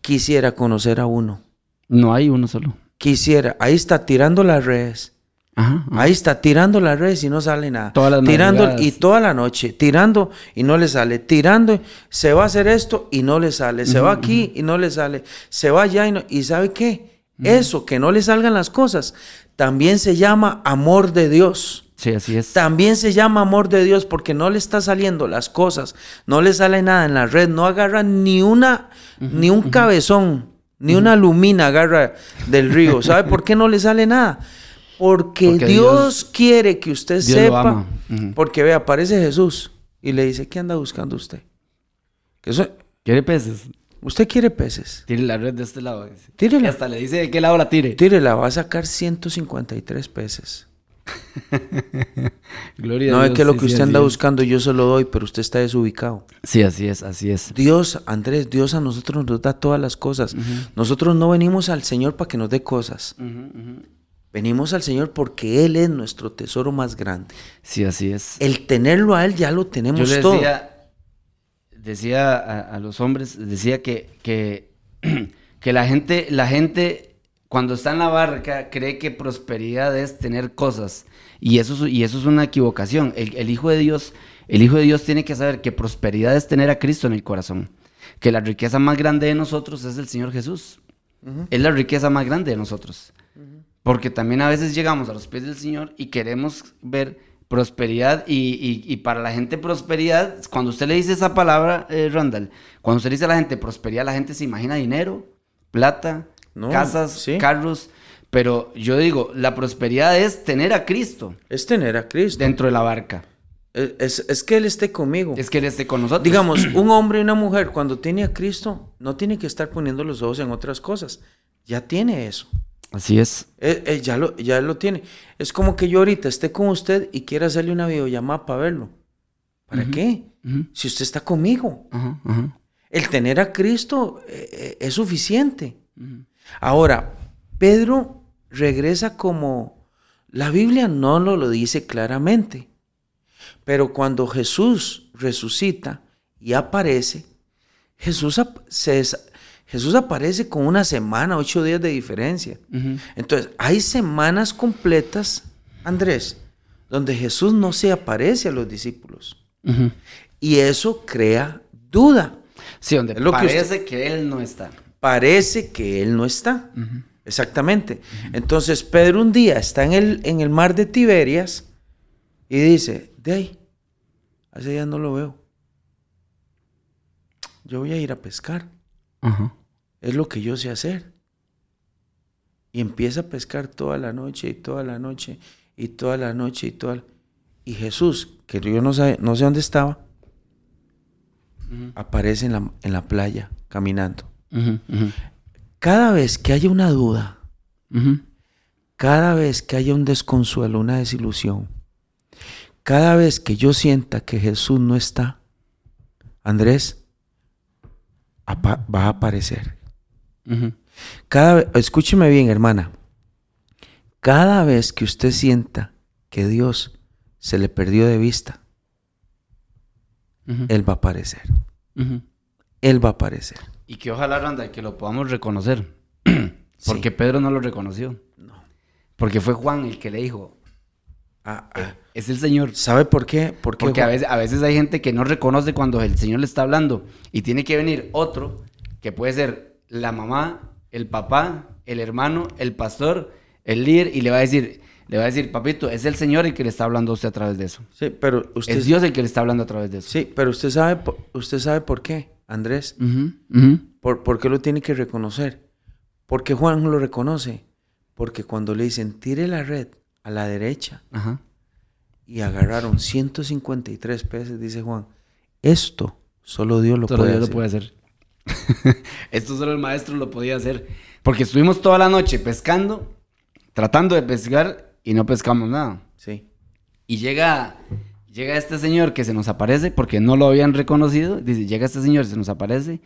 quisiera conocer a uno. No hay uno solo. Quisiera, ahí está tirando las redes. Ajá. ajá. Ahí está tirando las redes y no sale nada. Todas las tirando madrugadas. y toda la noche, tirando y no le sale. Tirando, se va a hacer esto y no le sale. Se va aquí y no le sale. Se va allá y no. ¿Y sabe qué? Eso, que no le salgan las cosas, también se llama amor de Dios. Sí, así es. También se llama amor de Dios porque no le está saliendo las cosas, no le sale nada en la red, no agarra ni una, ni un cabezón, ni una lumina agarra del río. ¿Sabe por qué no le sale nada? Porque, Porque Dios, Dios- quiere que usted Dios lo sepa, porque ve, aparece Jesús y le dice, ¿qué anda buscando usted? Que eso- ¿Quiere peces? usted quiere peces, Tire la red de este lado. Tírela. Y hasta le dice de qué lado la tire. tírela, va a sacar 153 peces. [LAUGHS] Gloria No a es Dios, que lo sí, que usted anda es. buscando yo se lo doy, pero usted está desubicado. Sí, así es, así es. Dios, Andrés, Dios a nosotros nos da todas las cosas. Nosotros no venimos al Señor para que nos dé cosas. Venimos al Señor porque Él es nuestro tesoro más grande. Sí, así es. El tenerlo a Él ya lo Yo tenemos todo. decía, decía a, a los hombres, decía que, que, [CLEARS THROAT] que la gente, la gente cuando está en la barca cree que prosperidad es tener cosas. Y eso, es- y eso es una equivocación. El, el Hijo de Dios, el Hijo de Dios tiene que saber que prosperidad es tener a Cristo en el corazón. Que la riqueza más grande de nosotros es el Señor Jesús. Es la riqueza más grande de nosotros. Porque también a veces llegamos a los pies del Señor y queremos ver prosperidad y, y- y para la gente prosperidad, cuando usted le dice esa palabra, eh, Randall, cuando usted le dice a la gente prosperidad, la gente se imagina dinero, plata, No, casas, sí. carros, pero yo digo, la prosperidad es tener a Cristo Es tener a Cristo. dentro de la barca. Es, es- es que Él esté conmigo. Es que Él esté con nosotros. Digamos, un hombre y una mujer cuando tiene a Cristo no tiene que estar poniendo los ojos en otras cosas. Ya tiene eso. Así es. Eh, eh, ya, lo, ya lo tiene. Es como que yo ahorita esté con usted y quiera hacerle una videollamada para verlo. ¿Para qué? Si usted está conmigo. El tener a Cristo eh, es suficiente. Ahora, Pedro regresa como la Biblia no nos lo dice claramente, pero cuando Jesús resucita y aparece, Jesús, ap- se Jesús aparece con una semana, ocho días de diferencia. Entonces, hay semanas completas, Andrés, donde Jesús no se aparece a los discípulos. Y eso crea duda. Sí, donde Es lo que parece usted- que Él no está. Parece que él no está. Exactamente. Entonces Pedro un día está en el, en el mar de Tiberias y dice, de ahí, hace días no lo veo. Yo voy a ir a pescar. Es lo que yo sé hacer. Y empieza a pescar toda la noche y toda la noche y toda la noche y toda la- Y Jesús, que yo no sé, no sé dónde estaba, aparece en la, en la playa caminando. Cada vez que haya una duda, cada vez que haya un desconsuelo, una desilusión, cada vez que yo sienta que Jesús no está, Andrés, va a aparecer. Cada escúcheme bien, hermana. Cada vez que usted sienta que Dios se le perdió de vista. Él va a aparecer. Él va a aparecer. Y que ojalá, Randa, que lo podamos reconocer. [CLEARS THROAT] Porque Pedro no lo reconoció. Porque fue Juan el que le dijo, Ah, ah. es el Señor. ¿Sabe por qué? Porque, Porque a veces, a veces hay gente que no reconoce cuando el Señor le está hablando. Y tiene que venir otro, que puede ser la mamá, el papá, el hermano, el pastor, el líder, y le va a decir, le va a decir, papito, es el Señor el que le está hablando a usted a través de eso. Sí, pero usted, Es Dios el que le está hablando a través de eso. sí, pero usted sabe, usted sabe por qué, Andrés. ¿Por, por qué lo tiene que reconocer? Porque Juan lo reconoce. Porque cuando le dicen, tire la red a la derecha Ajá. y agarraron 153 peces, dice Juan, esto solo Dios lo Solo puede Dios hacer. lo puede hacer. [LAUGHS] Esto solo el maestro lo podía hacer. Porque estuvimos toda la noche pescando, tratando de pescar y no pescamos nada. Sí. Y llega, llega este señor que se nos aparece porque no lo habían reconocido. Dice, llega este señor, se nos aparece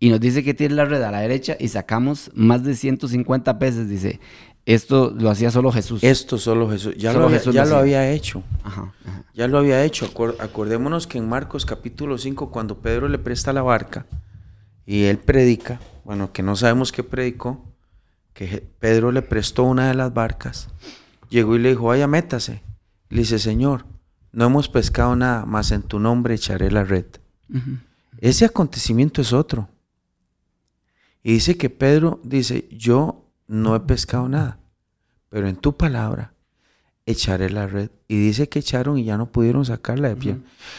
y nos dice que tiene la red a la derecha y sacamos más de 150 peces. Dice, esto lo hacía solo Jesús. Esto solo Jesús. Ya, Solo lo, había, Jesús ya lo lo hacía. había hecho. Ajá, ajá. Ya lo había hecho. Acordémonos que en Marcos capítulo 5, cuando Pedro le presta la barca y él predica, bueno, que no sabemos qué predicó, que Pedro le prestó una de las barcas, llegó y le dijo, vaya, métase. Le dice, Señor, no hemos pescado nada, más en tu nombre echaré la red. Ese acontecimiento es otro. Y dice que Pedro dice, yo no he pescado nada, pero en tu palabra echaré la red. Y dice que echaron y ya no pudieron sacarla de pie.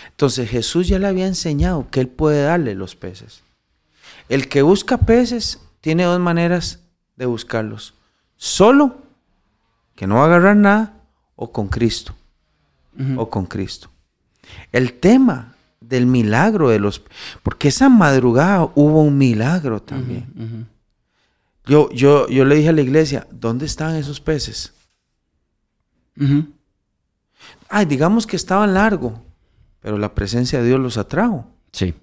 Entonces Jesús ya le había enseñado que él puede darle los peces. El que busca peces tiene dos maneras de buscarlos. Solo, que no va a agarrar nada, o con Cristo. O con Cristo. El tema del milagro de los... Porque esa madrugada hubo un milagro también. Yo, yo, yo le dije a la iglesia, ¿dónde estaban esos peces? Ay, digamos que estaban largo, pero la presencia de Dios los atrajo. Sí.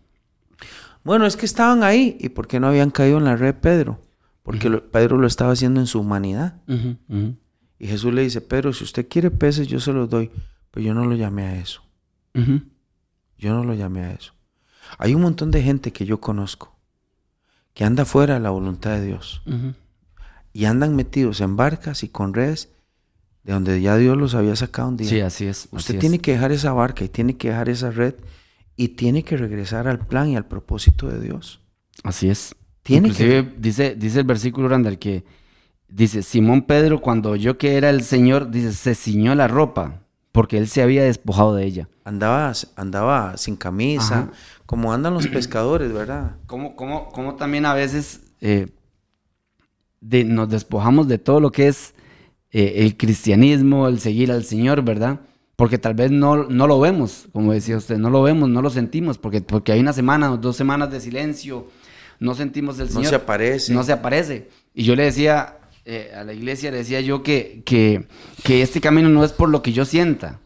Bueno, es que estaban ahí. ¿Y por qué no habían caído en la red Pedro? Porque lo- Pedro lo estaba haciendo en su humanidad. Y Jesús le dice, Pedro, si usted quiere peces, yo se los doy. Pero yo no lo llamé a eso. Yo no lo llamé a eso. Hay un montón de gente que yo conozco que anda fuera de la voluntad de Dios y andan metidos en barcas y con redes de donde ya Dios los había sacado un día. Sí, así es. Usted así tiene es. que dejar esa barca y tiene que dejar esa red y tiene que regresar al plan y al propósito de Dios. Así es. Tiene Inclusive dice, dice el versículo Randall que dice, Simón Pedro cuando oyó que era el Señor, dice, se ciñó la ropa porque él se había despojado de ella. Andaba, andaba sin camisa, Ajá. como andan los pescadores, ¿verdad? ¿Cómo, cómo, cómo también a veces eh, de- nos despojamos de todo lo que es eh, el cristianismo, el seguir al Señor, ¿verdad? Porque tal vez no, no lo vemos, como decía usted, no lo vemos, no lo sentimos, porque, porque hay una semana o dos semanas de silencio, no sentimos el No Señor. se aparece. No se aparece. Y yo le decía eh, a la iglesia, le decía yo que, que, que este camino no es por lo que yo sienta.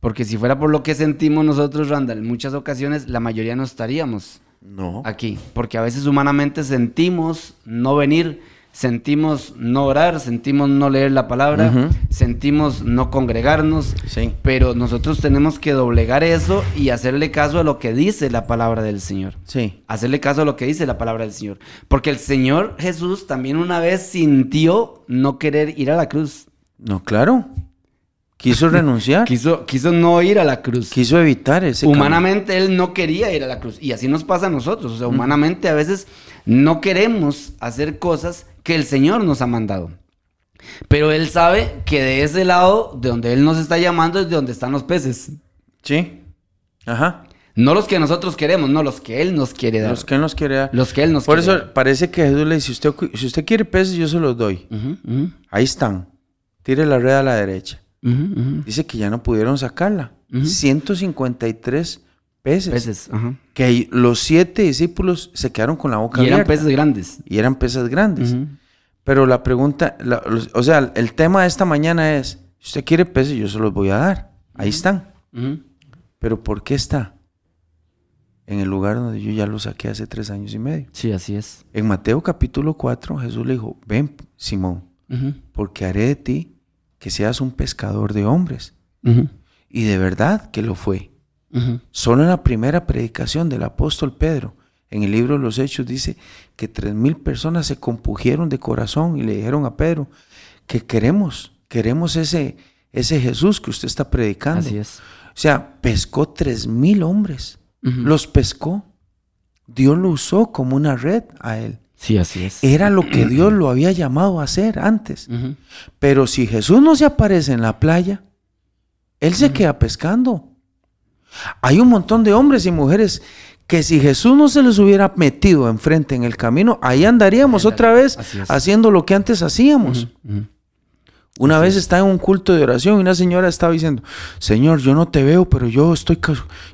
Porque si fuera por lo que sentimos nosotros, Randall, en muchas ocasiones la mayoría no estaríamos No. aquí. Porque a veces humanamente sentimos no venir, sentimos no orar, sentimos no leer la palabra, sentimos no congregarnos. Sí. Pero nosotros tenemos que doblegar eso y hacerle caso a lo que dice la palabra del Señor Sí. hacerle caso a lo que dice la palabra del Señor. Porque el Señor Jesús también una vez sintió no querer ir a la cruz. No, claro. Quiso [LAUGHS] renunciar. Quiso, quiso no ir a la cruz. Quiso evitar ese camino. Humanamente él no quería ir a la cruz. Y así nos pasa a nosotros. O sea, humanamente a veces no queremos hacer cosas que el Señor nos ha mandado. Pero él sabe que de ese lado, de donde él nos está llamando, es de donde están los peces. Sí. Ajá. No los que nosotros queremos, no los que él nos quiere dar. Los que Él nos quiere dar. Los que él nos Por quiere eso dar. parece que Jesús le dice, usted, si usted quiere peces, yo se los doy. Ahí están. Tire la red a la derecha. Dice que ya no pudieron sacarla. Ujú. 153 peces. Peces, ajá. Que los siete discípulos se quedaron con la boca Y eran abierta. peces grandes. Y eran peces grandes. Pero la pregunta, la- los- o sea, el tema de esta mañana es, si usted quiere peces, yo se los voy a dar. Ahí están. Pero ¿por qué está? En el lugar donde yo ya lo saqué hace tres años y medio. Sí, así es. En Mateo capítulo 4, Jesús le dijo, ven, Simón, porque haré de ti que seas un pescador de hombres. Y de verdad que lo fue. Solo en la primera predicación del apóstol Pedro, en el libro de los Hechos, dice que tres mil personas se compugieron de corazón y le dijeron a Pedro que queremos, queremos ese, ese Jesús que usted está predicando. Así es. O sea, pescó tres mil hombres, los pescó. Dios lo usó como una red a él. Sí, así es. Era lo que Dios lo había llamado a hacer antes. Pero si Jesús no se aparece en la playa, Él se queda pescando. Hay un montón de hombres y mujeres que si Jesús no se les hubiera metido enfrente en el camino, ahí andaríamos Ahí otra vez haciendo lo que antes hacíamos. Una vez es. estaba en un culto de oración y una señora estaba diciendo, Señor, yo no te veo, pero yo estoy,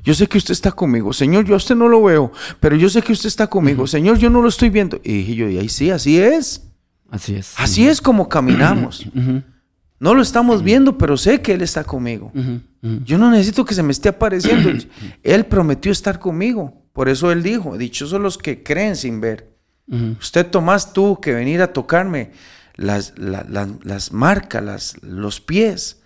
yo sé que usted está conmigo. Señor, yo a usted no lo veo, pero yo sé que usted está conmigo. Señor, yo no lo estoy viendo. Y dije yo, y ahí sí, así es. Así es. Así es como caminamos. No lo estamos viendo, pero sé que Él está conmigo. Yo no necesito que se me esté apareciendo. Él prometió estar conmigo. Por eso Él dijo, dichosos los que creen sin ver. Usted Tomás tuvo que venir a tocarme las, la- la- las marcas, las- los pies,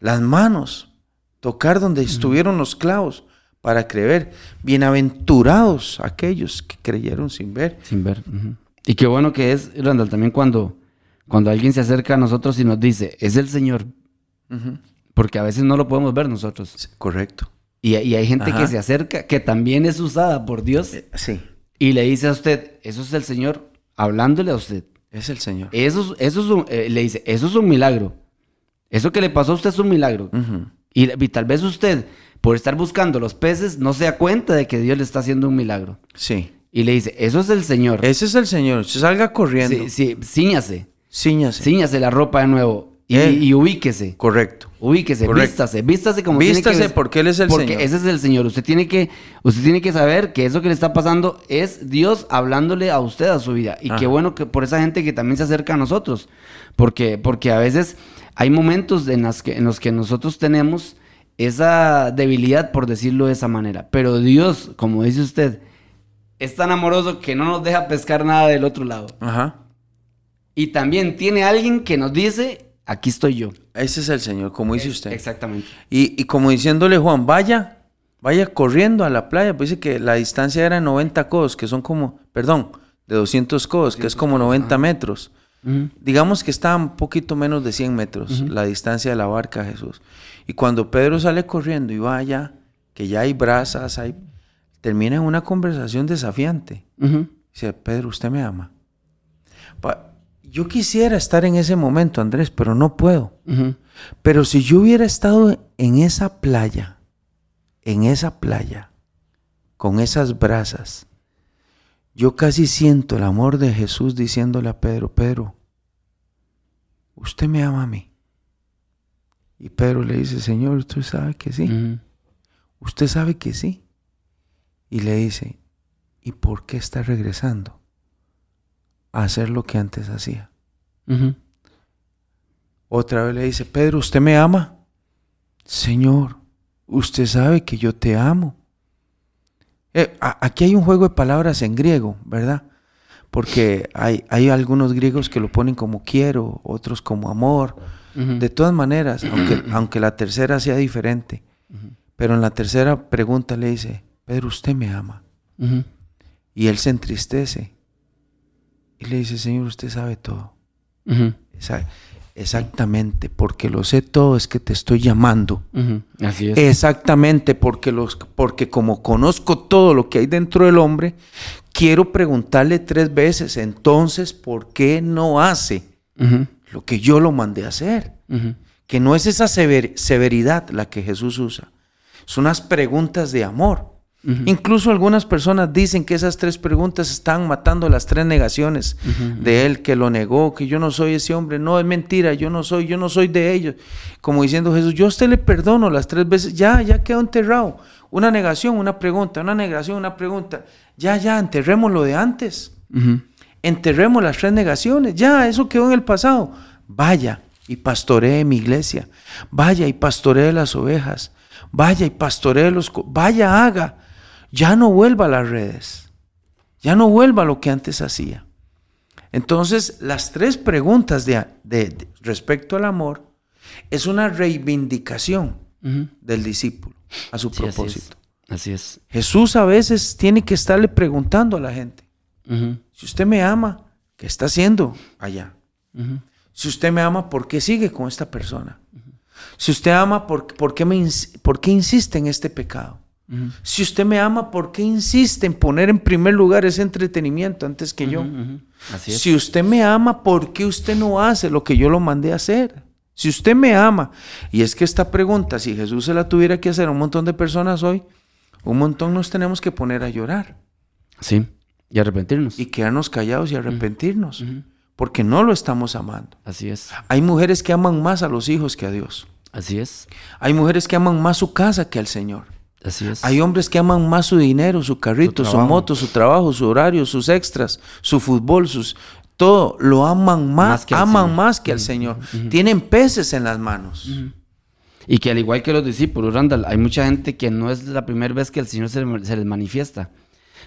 las manos, tocar donde estuvieron los clavos para creer. Bienaventurados aquellos que creyeron sin ver. Sin ver. Y qué bueno que es, Randall, también cuando, cuando alguien se acerca a nosotros y nos dice, es el Señor, porque a veces no lo podemos ver nosotros. Sí, Correcto. Y, y hay gente Ajá. que se acerca, que también es usada por Dios, Sí, y le dice a usted, eso es el Señor hablándole a usted. Es el Señor. Eso, es- eso es un- eh, le dice, eso es un milagro. Eso que le pasó a usted es un milagro. Y tal vez usted, por estar buscando los peces, no se da cuenta de que Dios le está haciendo un milagro. Sí. Y le dice, eso es el Señor. Ese es el Señor. Se salga corriendo. Sí, sí, ciñase. Cíñase. Cíñase la ropa de nuevo. Y, Eh. y ubíquese. Correcto. Ubíquese, Correcto. vístase, vístase como Vístase tiene que ves- porque Él es el porque Señor. ese es el Señor. Usted tiene que, usted tiene que saber que eso que le está pasando es Dios hablándole a usted a su vida. Y qué bueno que por esa gente que también se acerca a nosotros. Porque, porque a veces hay momentos en, las que, en los que nosotros tenemos esa debilidad, por decirlo de esa manera. Pero Dios, como dice usted, es tan amoroso que no nos deja pescar nada del otro lado. Ajá. Y también tiene alguien que nos dice, aquí estoy yo. Ese es el Señor, como dice usted. Exactamente. Y, y como diciéndole Juan, vaya, vaya corriendo a la playa. Pues dice que la distancia era 90 codos, que son como, perdón, de 200 codos, que es como 90 metros. Digamos que está un poquito menos de 100 metros la distancia de la barca a Jesús. Y cuando Pedro sale corriendo y va allá, que ya hay brasas, hay, termina en una conversación desafiante. Dice, Pedro, usted me ama. Pa- yo quisiera estar en ese momento, Andrés, pero no puedo. Pero si yo hubiera estado en esa playa, en esa playa, con esas brasas, yo casi siento el amor de Jesús diciéndole a Pedro, Pedro, usted me ama a mí. Y Pedro le dice, Señor, usted sabe que sí. Usted sabe que sí. Y le dice, ¿y por qué está regresando a hacer lo que antes hacía? Otra vez le dice, Pedro, ¿usted me ama? Señor, usted sabe que yo te amo. Eh, a- aquí hay un juego de palabras en griego, ¿verdad? Porque hay, hay algunos griegos que lo ponen como quiero, otros como amor. De todas maneras, aunque, [CLEARS THROAT] aunque la tercera sea diferente, pero en la tercera pregunta le dice, Pedro, usted me ama. Y él se entristece. Y le dice, Señor, usted sabe todo. Esa- exactamente, porque lo sé todo es que te estoy llamando. Así es. Exactamente, porque, los, porque como conozco todo lo que hay dentro del hombre, quiero preguntarle tres veces, entonces, ¿por qué no hace lo que yo lo mandé a hacer? Que no es esa sever- severidad la que Jesús usa, son unas preguntas de amor. Incluso algunas personas dicen que esas tres preguntas están matando las tres negaciones de él, que lo negó, que yo no soy ese hombre, no es mentira, yo no soy, yo no soy de ellos. Como diciendo Jesús, yo a usted le perdono las tres veces, ya, ya quedó enterrado. Una negación, una pregunta, una negación, una pregunta. Ya, ya, enterremos lo de antes. Enterremos las tres negaciones, ya, eso quedó en el pasado. Vaya y pastoree mi iglesia, vaya y pastoree las ovejas, vaya y pastoree los, vaya, haga. Ya no vuelva a las redes. Ya no vuelva a lo que antes hacía. Entonces, las tres preguntas de, de- de- respecto al amor es una reivindicación del discípulo a su Sí, así es. propósito. Así es. Jesús a veces tiene que estarle preguntando a la gente, si usted me ama, ¿qué está haciendo allá? Si usted me ama, ¿por qué sigue con esta persona? Si usted ama, ¿por, por qué, me, por qué insiste en este pecado? Si usted me ama, ¿por qué insiste en poner en primer lugar ese entretenimiento antes que yo? Así es. Si usted me ama, ¿por qué usted no hace lo que yo lo mandé a hacer? Si usted me ama, y es que esta pregunta, si Jesús se la tuviera que hacer a un montón de personas hoy, un montón nos tenemos que poner a llorar Sí. Y arrepentirnos. y quedarnos callados y arrepentirnos, porque no lo estamos amando. Así es. Hay mujeres que aman más a los hijos que a Dios. Así es. Hay mujeres que aman más su casa que al Señor. Así es. Hay hombres que aman más su dinero, su carrito, Su moto, su trabajo, su horario, sus extras, su fútbol, sus todo lo aman más, Más que al aman Señor. más que al Señor. Tienen peces en las manos. Y que al igual que los discípulos, Randall, hay mucha gente que no es la primera vez que el Señor se, se les manifiesta.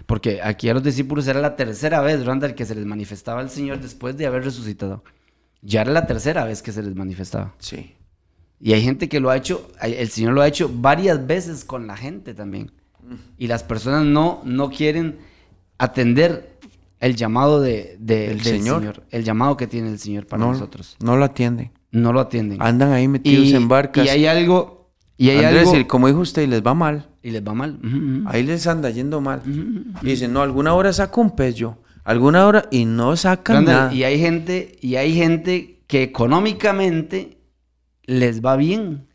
Porque aquí a los discípulos era la tercera vez, Randall, que se les manifestaba el Señor después de haber resucitado. Ya era la tercera vez que se les manifestaba. Sí. Y hay gente que lo ha hecho, el Señor lo ha hecho varias veces con la gente también. Y las personas no, no quieren atender el llamado de, de- Del Señor. Señor. el llamado que tiene el Señor para no, nosotros. no lo atienden. No lo atienden. Andan ahí metidos y, en barcas. y hay algo, y hay Andrés, algo, y como dijo usted, y les va mal. y les va mal. Ahí les anda yendo mal. Y dicen, no, alguna hora saco un pez yo. Alguna hora y no sacan Randall, nada. y hay gente, y hay gente que económicamente les va bien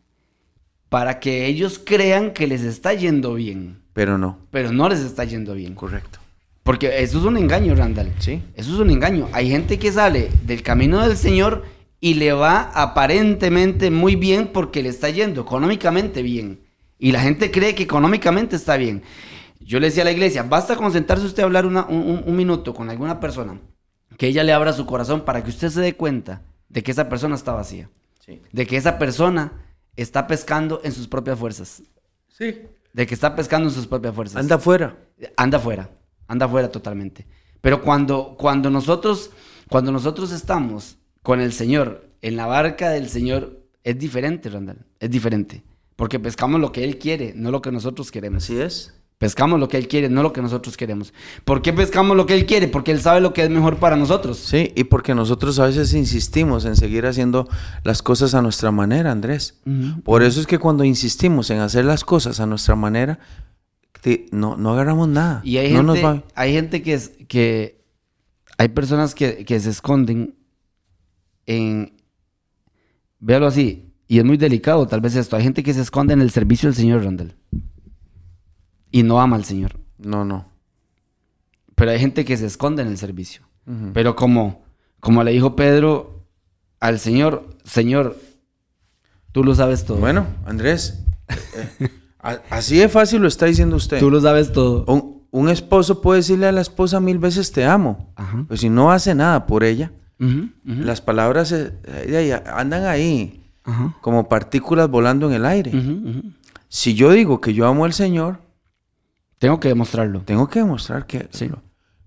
para que ellos crean que les está yendo bien, Pero no. pero no les está yendo bien. Correcto. Porque eso es un engaño, Randall. Sí. Eso es un engaño. Hay gente que sale del camino del Señor y le va aparentemente muy bien porque le está yendo económicamente bien. Y la gente cree que económicamente está bien. Yo le decía a la iglesia, basta con sentarse usted a hablar una- un, un- un minuto con alguna persona, que ella le abra su corazón para que usted se dé cuenta de que esa persona está vacía. Sí. De que esa persona está pescando en sus propias fuerzas. Sí. De que está pescando en sus propias fuerzas Anda afuera. anda afuera, anda afuera totalmente. Pero cuando, cuando nosotros, cuando nosotros estamos con el Señor, en la barca del Señor, es diferente, Randall, es diferente. Porque pescamos lo que Él quiere, no lo que nosotros queremos. Así es. Pescamos lo que Él quiere, no lo que nosotros queremos. ¿Por qué pescamos lo que Él quiere? Porque Él sabe lo que es mejor para nosotros. Sí, y porque nosotros a veces insistimos en seguir haciendo las cosas a nuestra manera, Andrés. Por eso es que cuando insistimos en hacer las cosas a nuestra manera, te- no, no agarramos nada. Y hay no gente, nos va. hay gente que es, que hay personas que, que se esconden en, véalo así, y es muy delicado tal vez esto, hay gente que se esconde en el servicio del Señor, Randall, y no ama al Señor, No, no. pero hay gente que se esconde en el servicio, pero como, como le dijo Pedro al Señor, Señor, tú lo sabes todo, Bueno, Andrés, eh, a- así de fácil lo está diciendo usted. tú lo sabes todo. Un, un esposo puede decirle a la esposa mil veces te amo, Ajá. pues si no hace nada por ella, las palabras eh, andan ahí como partículas volando en el aire. Si yo digo que yo amo al Señor, Tengo que demostrarlo. tengo que demostrar que... Sí.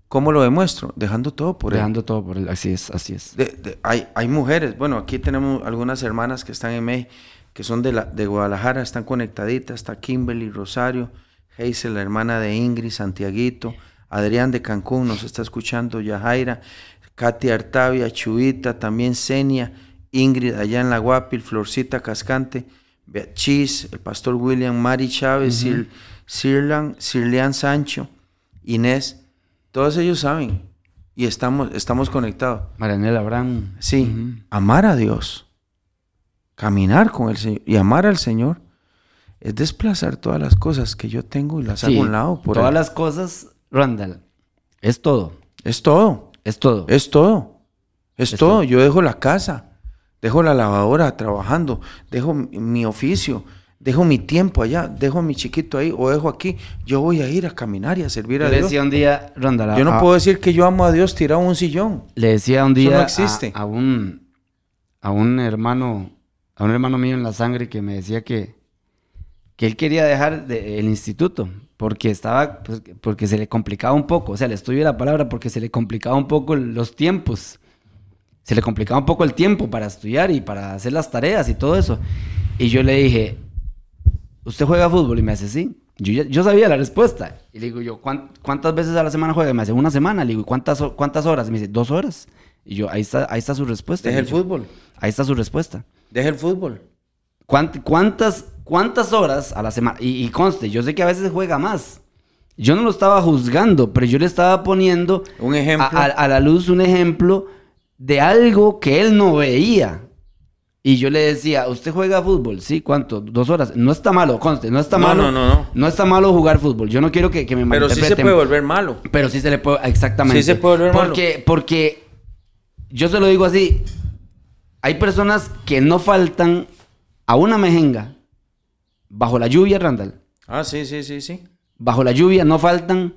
¿Cómo lo demuestro? Dejando todo por él. Dejando todo por él. Así es, así es. De- de- hay, hay mujeres, bueno, aquí tenemos algunas hermanas que están en México, que son de, la, de Guadalajara, están conectaditas, está Kimberly, Rosario, Hazel, la hermana de Ingrid, Santiaguito, Adrián de Cancún, nos está escuchando, Yajaira, Katy Artavia, Chuita, también Senia, Ingrid allá en La Guapil, Florcita Cascante, Beatriz, el pastor William, Mari Chávez, Sir- Sirlan, Sirlean Sancho, Inés, todos ellos saben y estamos, estamos conectados. Marianela Abraham. Sí, amar a Dios, caminar con el Señor y amar al Señor es desplazar todas las cosas que yo tengo y las Sí, hago a un lado por todas Él. las cosas, Randall, es todo, Es todo, es todo. es todo, es, Es todo. todo. Yo dejo la casa, dejo la lavadora trabajando, dejo mi, mi oficio, dejo mi tiempo allá, dejo a mi chiquito ahí o dejo aquí. Yo voy a ir a caminar y a servir a le Dios. decía un día, Randall, Yo no a- puedo decir que yo amo a Dios tirado un sillón. le decía un día no a- existe. A, un a un hermano, a un hermano mío en la sangre que me decía que que él quería dejar de- el instituto porque estaba, pues, porque se le complicaba un poco, o sea, el estudio de la palabra porque se le complicaba un poco los tiempos. Se le complicaba un poco el tiempo para estudiar y para hacer las tareas y todo eso. Y yo le dije, ¿usted juega fútbol? Y me hace, sí. Yo, ya- yo sabía la respuesta. Y le digo yo, "¿Cuán- ¿cuántas veces a la semana juega? Y me hace, una semana. Le digo, "¿Y ¿cuántas, cuántas horas? Y me dice, dos horas. Y yo, ahí está, ahí está su respuesta. Deja el fútbol. Ahí está su respuesta. Deja el fútbol. ¿Cuánt- ¿Cuántas, cuántas horas a la semana? Y, y conste, yo sé que a veces juega más. Yo no lo estaba juzgando, pero yo le estaba poniendo Un ejemplo. a, a- a la luz un ejemplo de algo que él no veía. Y yo le decía, ¿usted juega fútbol? Sí, ¿cuánto? Dos horas. No está malo, conste, no está No, malo. no, no, no. está malo jugar fútbol. Yo no quiero que, que me Pero sí se puede volver malo. Pero sí se le puede, exactamente. Sí se puede volver malo. porque, Porque, yo se lo digo así, hay personas que no faltan a una mejenga bajo la lluvia, Randall. Ah, sí, sí, sí, sí. Bajo la lluvia no faltan,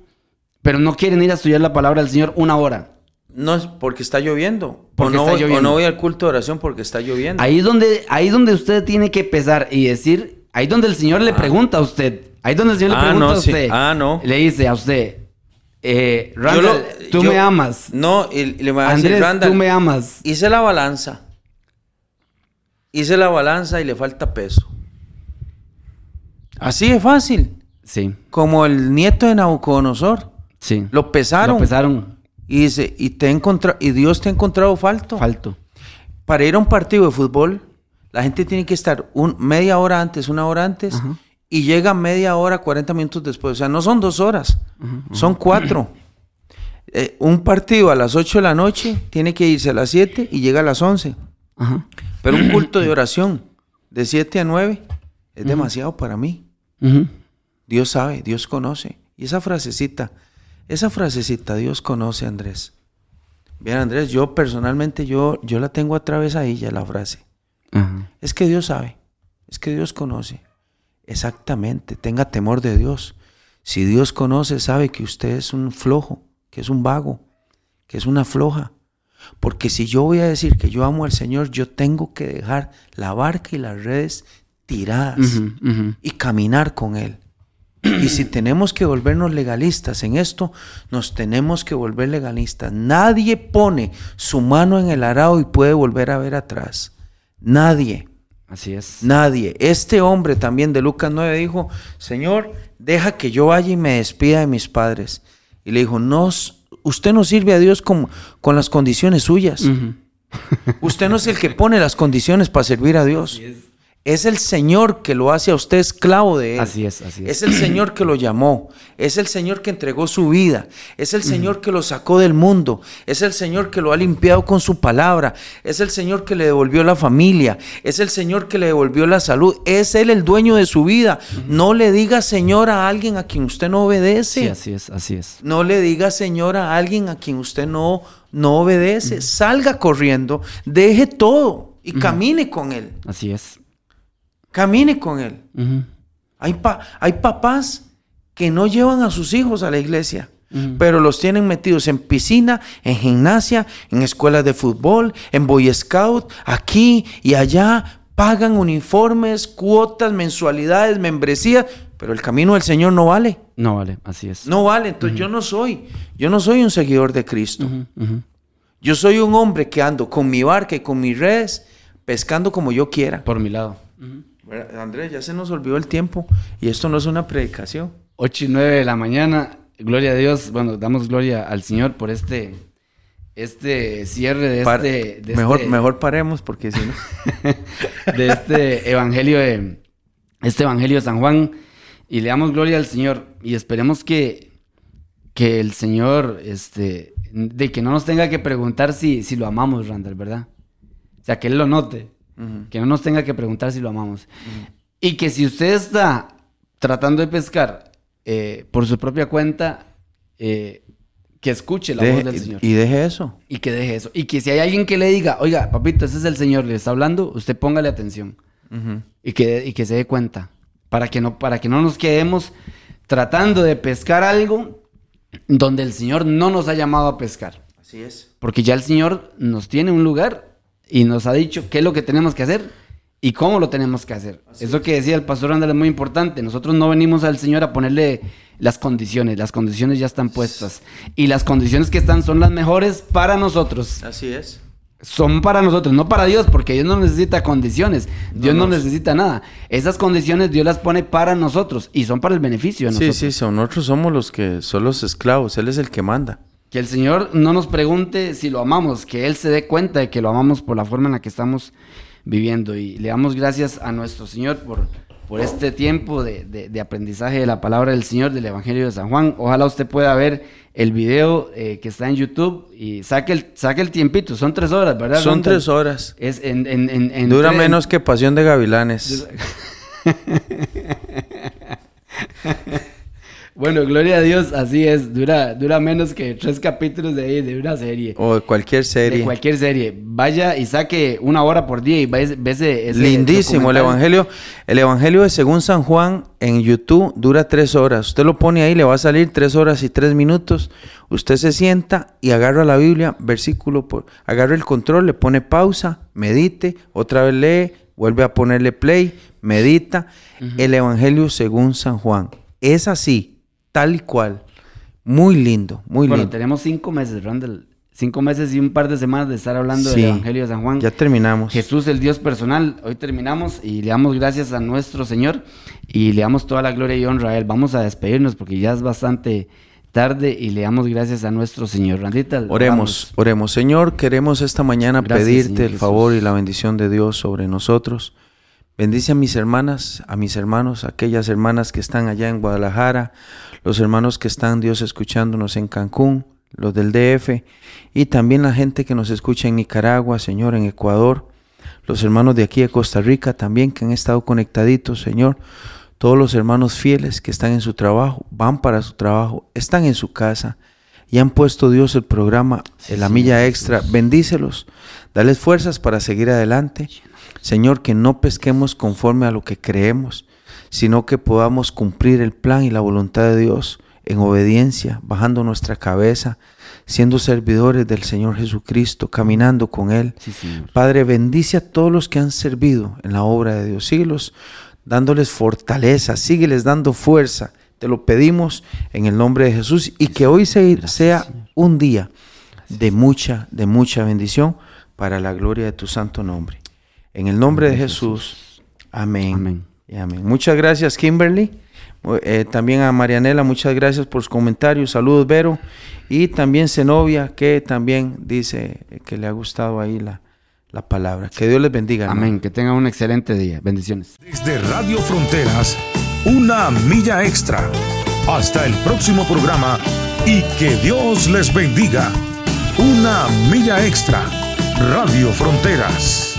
pero no quieren ir a estudiar la palabra del Señor una hora. No es porque está lloviendo. Porque o, no está o lloviendo. no voy al culto de oración porque está lloviendo. Ahí es donde, ahí es donde usted tiene que pesar y decir, ahí es donde el Señor le pregunta a usted, ahí es donde el Señor le Ah, pregunta no, a sí. usted. Ah, no. Le dice a usted, eh, Randall, lo- tú yo- me amas. No, y, le voy a decir, Randall, tú me amas. hice la balanza. Hice la balanza y le falta peso. Así de fácil. Sí, Como el nieto de Nabucodonosor. sí. Lo pesaron. Lo pesaron. Y dice, y, te encontra- y Dios te ha encontrado falto. Falto. Para ir a un partido de fútbol, la gente tiene que estar un, media hora antes, una hora antes, Ajá. y llega media hora, 40 minutos después. O sea, no son dos horas, son cuatro. Eh, un partido a las 8 de la noche tiene que irse a las 7 y llega a las 11. Ajá. Pero un culto de oración de 7 a 9 es demasiado para mí. Dios sabe, Dios conoce. Y esa frasecita, esa frasecita, Dios conoce, Andrés. Bien, Andrés, yo personalmente, yo, yo la tengo atravesada la frase. Ajá. Es que Dios sabe, es que Dios conoce. Exactamente, tenga temor de Dios. Si Dios conoce, sabe que usted es un flojo, que es un vago, que es una floja. Porque si yo voy a decir que yo amo al Señor, yo tengo que dejar la barca y las redes tiradas y caminar con Él. Y si tenemos que volvernos legalistas en esto, nos tenemos que volver legalistas. Nadie pone su mano en el arado y puede volver a ver atrás. Nadie. Así es. Nadie. Este hombre también de Lucas 9 dijo, Señor, deja que yo vaya y me despida de mis padres. Y le dijo, no, usted no sirve a Dios con, con las condiciones suyas. Usted no es el que pone las condiciones para servir a Dios. Es el Señor que lo hace a usted esclavo de Él. Así es, así es. Es el Señor que lo llamó. Es el Señor que entregó su vida. Es el Señor que lo sacó del mundo. Es el Señor que lo ha limpiado con su palabra. Es el Señor que le devolvió la familia. Es el Señor que le devolvió la salud. Es Él el dueño de su vida. No le diga Señor a alguien a quien usted no obedece. Sí, así es, así es. No le diga Señor a alguien a quien usted no, no obedece. Salga corriendo, deje todo y camine con Él. Así es. Camine con Él. Hay, pa- hay papás que no llevan a sus hijos a la iglesia, pero los tienen metidos en piscina, en gimnasia, en escuelas de fútbol, en Boy Scout, aquí y allá. Pagan uniformes, cuotas, mensualidades, membresías, pero el camino del Señor no vale. No vale, así es. No vale. Entonces yo no soy, yo no soy un seguidor de Cristo. Yo soy un hombre que ando con mi barca y con mis redes, pescando como yo quiera. Por mi lado. Andrés, ya se nos olvidó el tiempo y esto no es una predicación. 8 y 9 de la mañana. Gloria a Dios. Bueno, damos gloria al Señor por este, este cierre de Par- este, de mejor, este- mejor paremos porque si no. [LAUGHS] de este evangelio de este evangelio de San Juan y le damos gloria al Señor y esperemos que que el Señor este de que no nos tenga que preguntar si, si lo amamos, Randall, ¿verdad? O sea, que él lo note, Que no nos tenga que preguntar si lo amamos. Y que si usted está tratando de pescar eh, por su propia cuenta, eh, que escuche la Deje- voz del Señor. y deje eso. Y que deje eso. Y que si hay alguien que le diga, oiga, papito, ese es el Señor, le está hablando, usted póngale atención. Y que, y que se dé cuenta. Para que, no, para que no nos quedemos tratando de pescar algo donde el Señor no nos ha llamado a pescar. Así es. Porque ya el Señor nos tiene un lugar y nos ha dicho qué es lo que tenemos que hacer ¿Y cómo lo tenemos que hacer? Eso que decía el pastor Randall es muy importante. Nosotros no venimos al Señor a ponerle las condiciones. Las condiciones ya están puestas. Y las condiciones que están son las mejores para nosotros. Así es. Son para nosotros, no para Dios, porque Dios no necesita condiciones. Dios no, no. necesita nada. Esas condiciones Dios las pone para nosotros y son para el beneficio de Sí, nosotros. sí, son, nosotros somos los que son los esclavos, Él es el que manda. Que el Señor no nos pregunte si lo amamos, que Él se dé cuenta de que lo amamos por la forma en la que estamos viviendo. Y le damos gracias a nuestro Señor por, por este tiempo de, de- de aprendizaje de la palabra del Señor, del Evangelio de San Juan. Ojalá usted pueda ver el video eh, que está en YouTube y saque el, saque el tiempito. Son tres horas, ¿verdad? Son tres horas. Es en, en- en- en Dura tres- menos que Pasión de Gavilanes. [LAUGHS] [LAUGHS] Bueno, gloria a Dios, así es. Dura, dura menos que tres capítulos de, de una serie. O de cualquier De serie. cualquier serie. Vaya y saque una hora por día y vaya, vese ese Lindísimo el. Evangelio. El Evangelio de según San Juan en YouTube dura tres horas. Usted lo pone ahí, le va a salir tres horas y tres minutos. Usted se sienta y agarra la Biblia, versículo por... Agarra el control, le pone pausa, medite, otra vez lee, vuelve a ponerle play, medita. El Evangelio según San Juan. Es así, tal y cual. Muy lindo, muy Bueno, lindo. tenemos cinco meses, Randall. Cinco meses y un par de semanas de estar hablando Sí, del Evangelio de San Juan. Ya terminamos. Jesús, el Dios personal. Hoy terminamos y le damos gracias a nuestro Señor y le damos toda la gloria y honra a Él. Vamos a despedirnos porque ya es bastante tarde y le damos gracias a nuestro Señor. Randita, Oremos, oremos. Señor, queremos esta mañana Gracias, pedirte Señor el Jesús. favor y la bendición de Dios sobre nosotros. Bendice a mis hermanas, a mis hermanos, aquellas hermanas que están allá en Guadalajara, los hermanos que están, Dios, escuchándonos en Cancún, los del DF, y también la gente que nos escucha en Nicaragua, Señor, en Ecuador, los hermanos de aquí de Costa Rica también que han estado conectaditos, Señor. Todos los hermanos fieles que están en su trabajo, van para su trabajo, están en su casa y han puesto Dios el programa en la milla extra. Bendícelos, dales fuerzas para seguir adelante. Señor, que no pesquemos conforme a lo que creemos, sino que podamos cumplir el plan y la voluntad de Dios en obediencia, bajando nuestra cabeza, siendo servidores del Señor Jesucristo, caminando con Él. Sí. Padre, bendice a todos los que han servido en la obra de Dios. Síguelos dándoles fortaleza, sígueles dando fuerza. Te lo pedimos en el nombre de Jesús y que hoy se- sea un día de mucha, de mucha bendición para la gloria de tu santo nombre. En el nombre de Jesús. Amén. Amén. Y amén. Muchas gracias, Kimberly. Eh, también a Marianela, muchas gracias por sus comentarios. Saludos, Vero. Y también Zenobia, que también dice que le ha gustado ahí la, la palabra. Que Dios les bendiga. hermano. Amén. Que tengan un excelente día. Bendiciones. Desde Radio Fronteras, una milla extra. Hasta el próximo programa y que Dios les bendiga. Una milla extra. Radio Fronteras.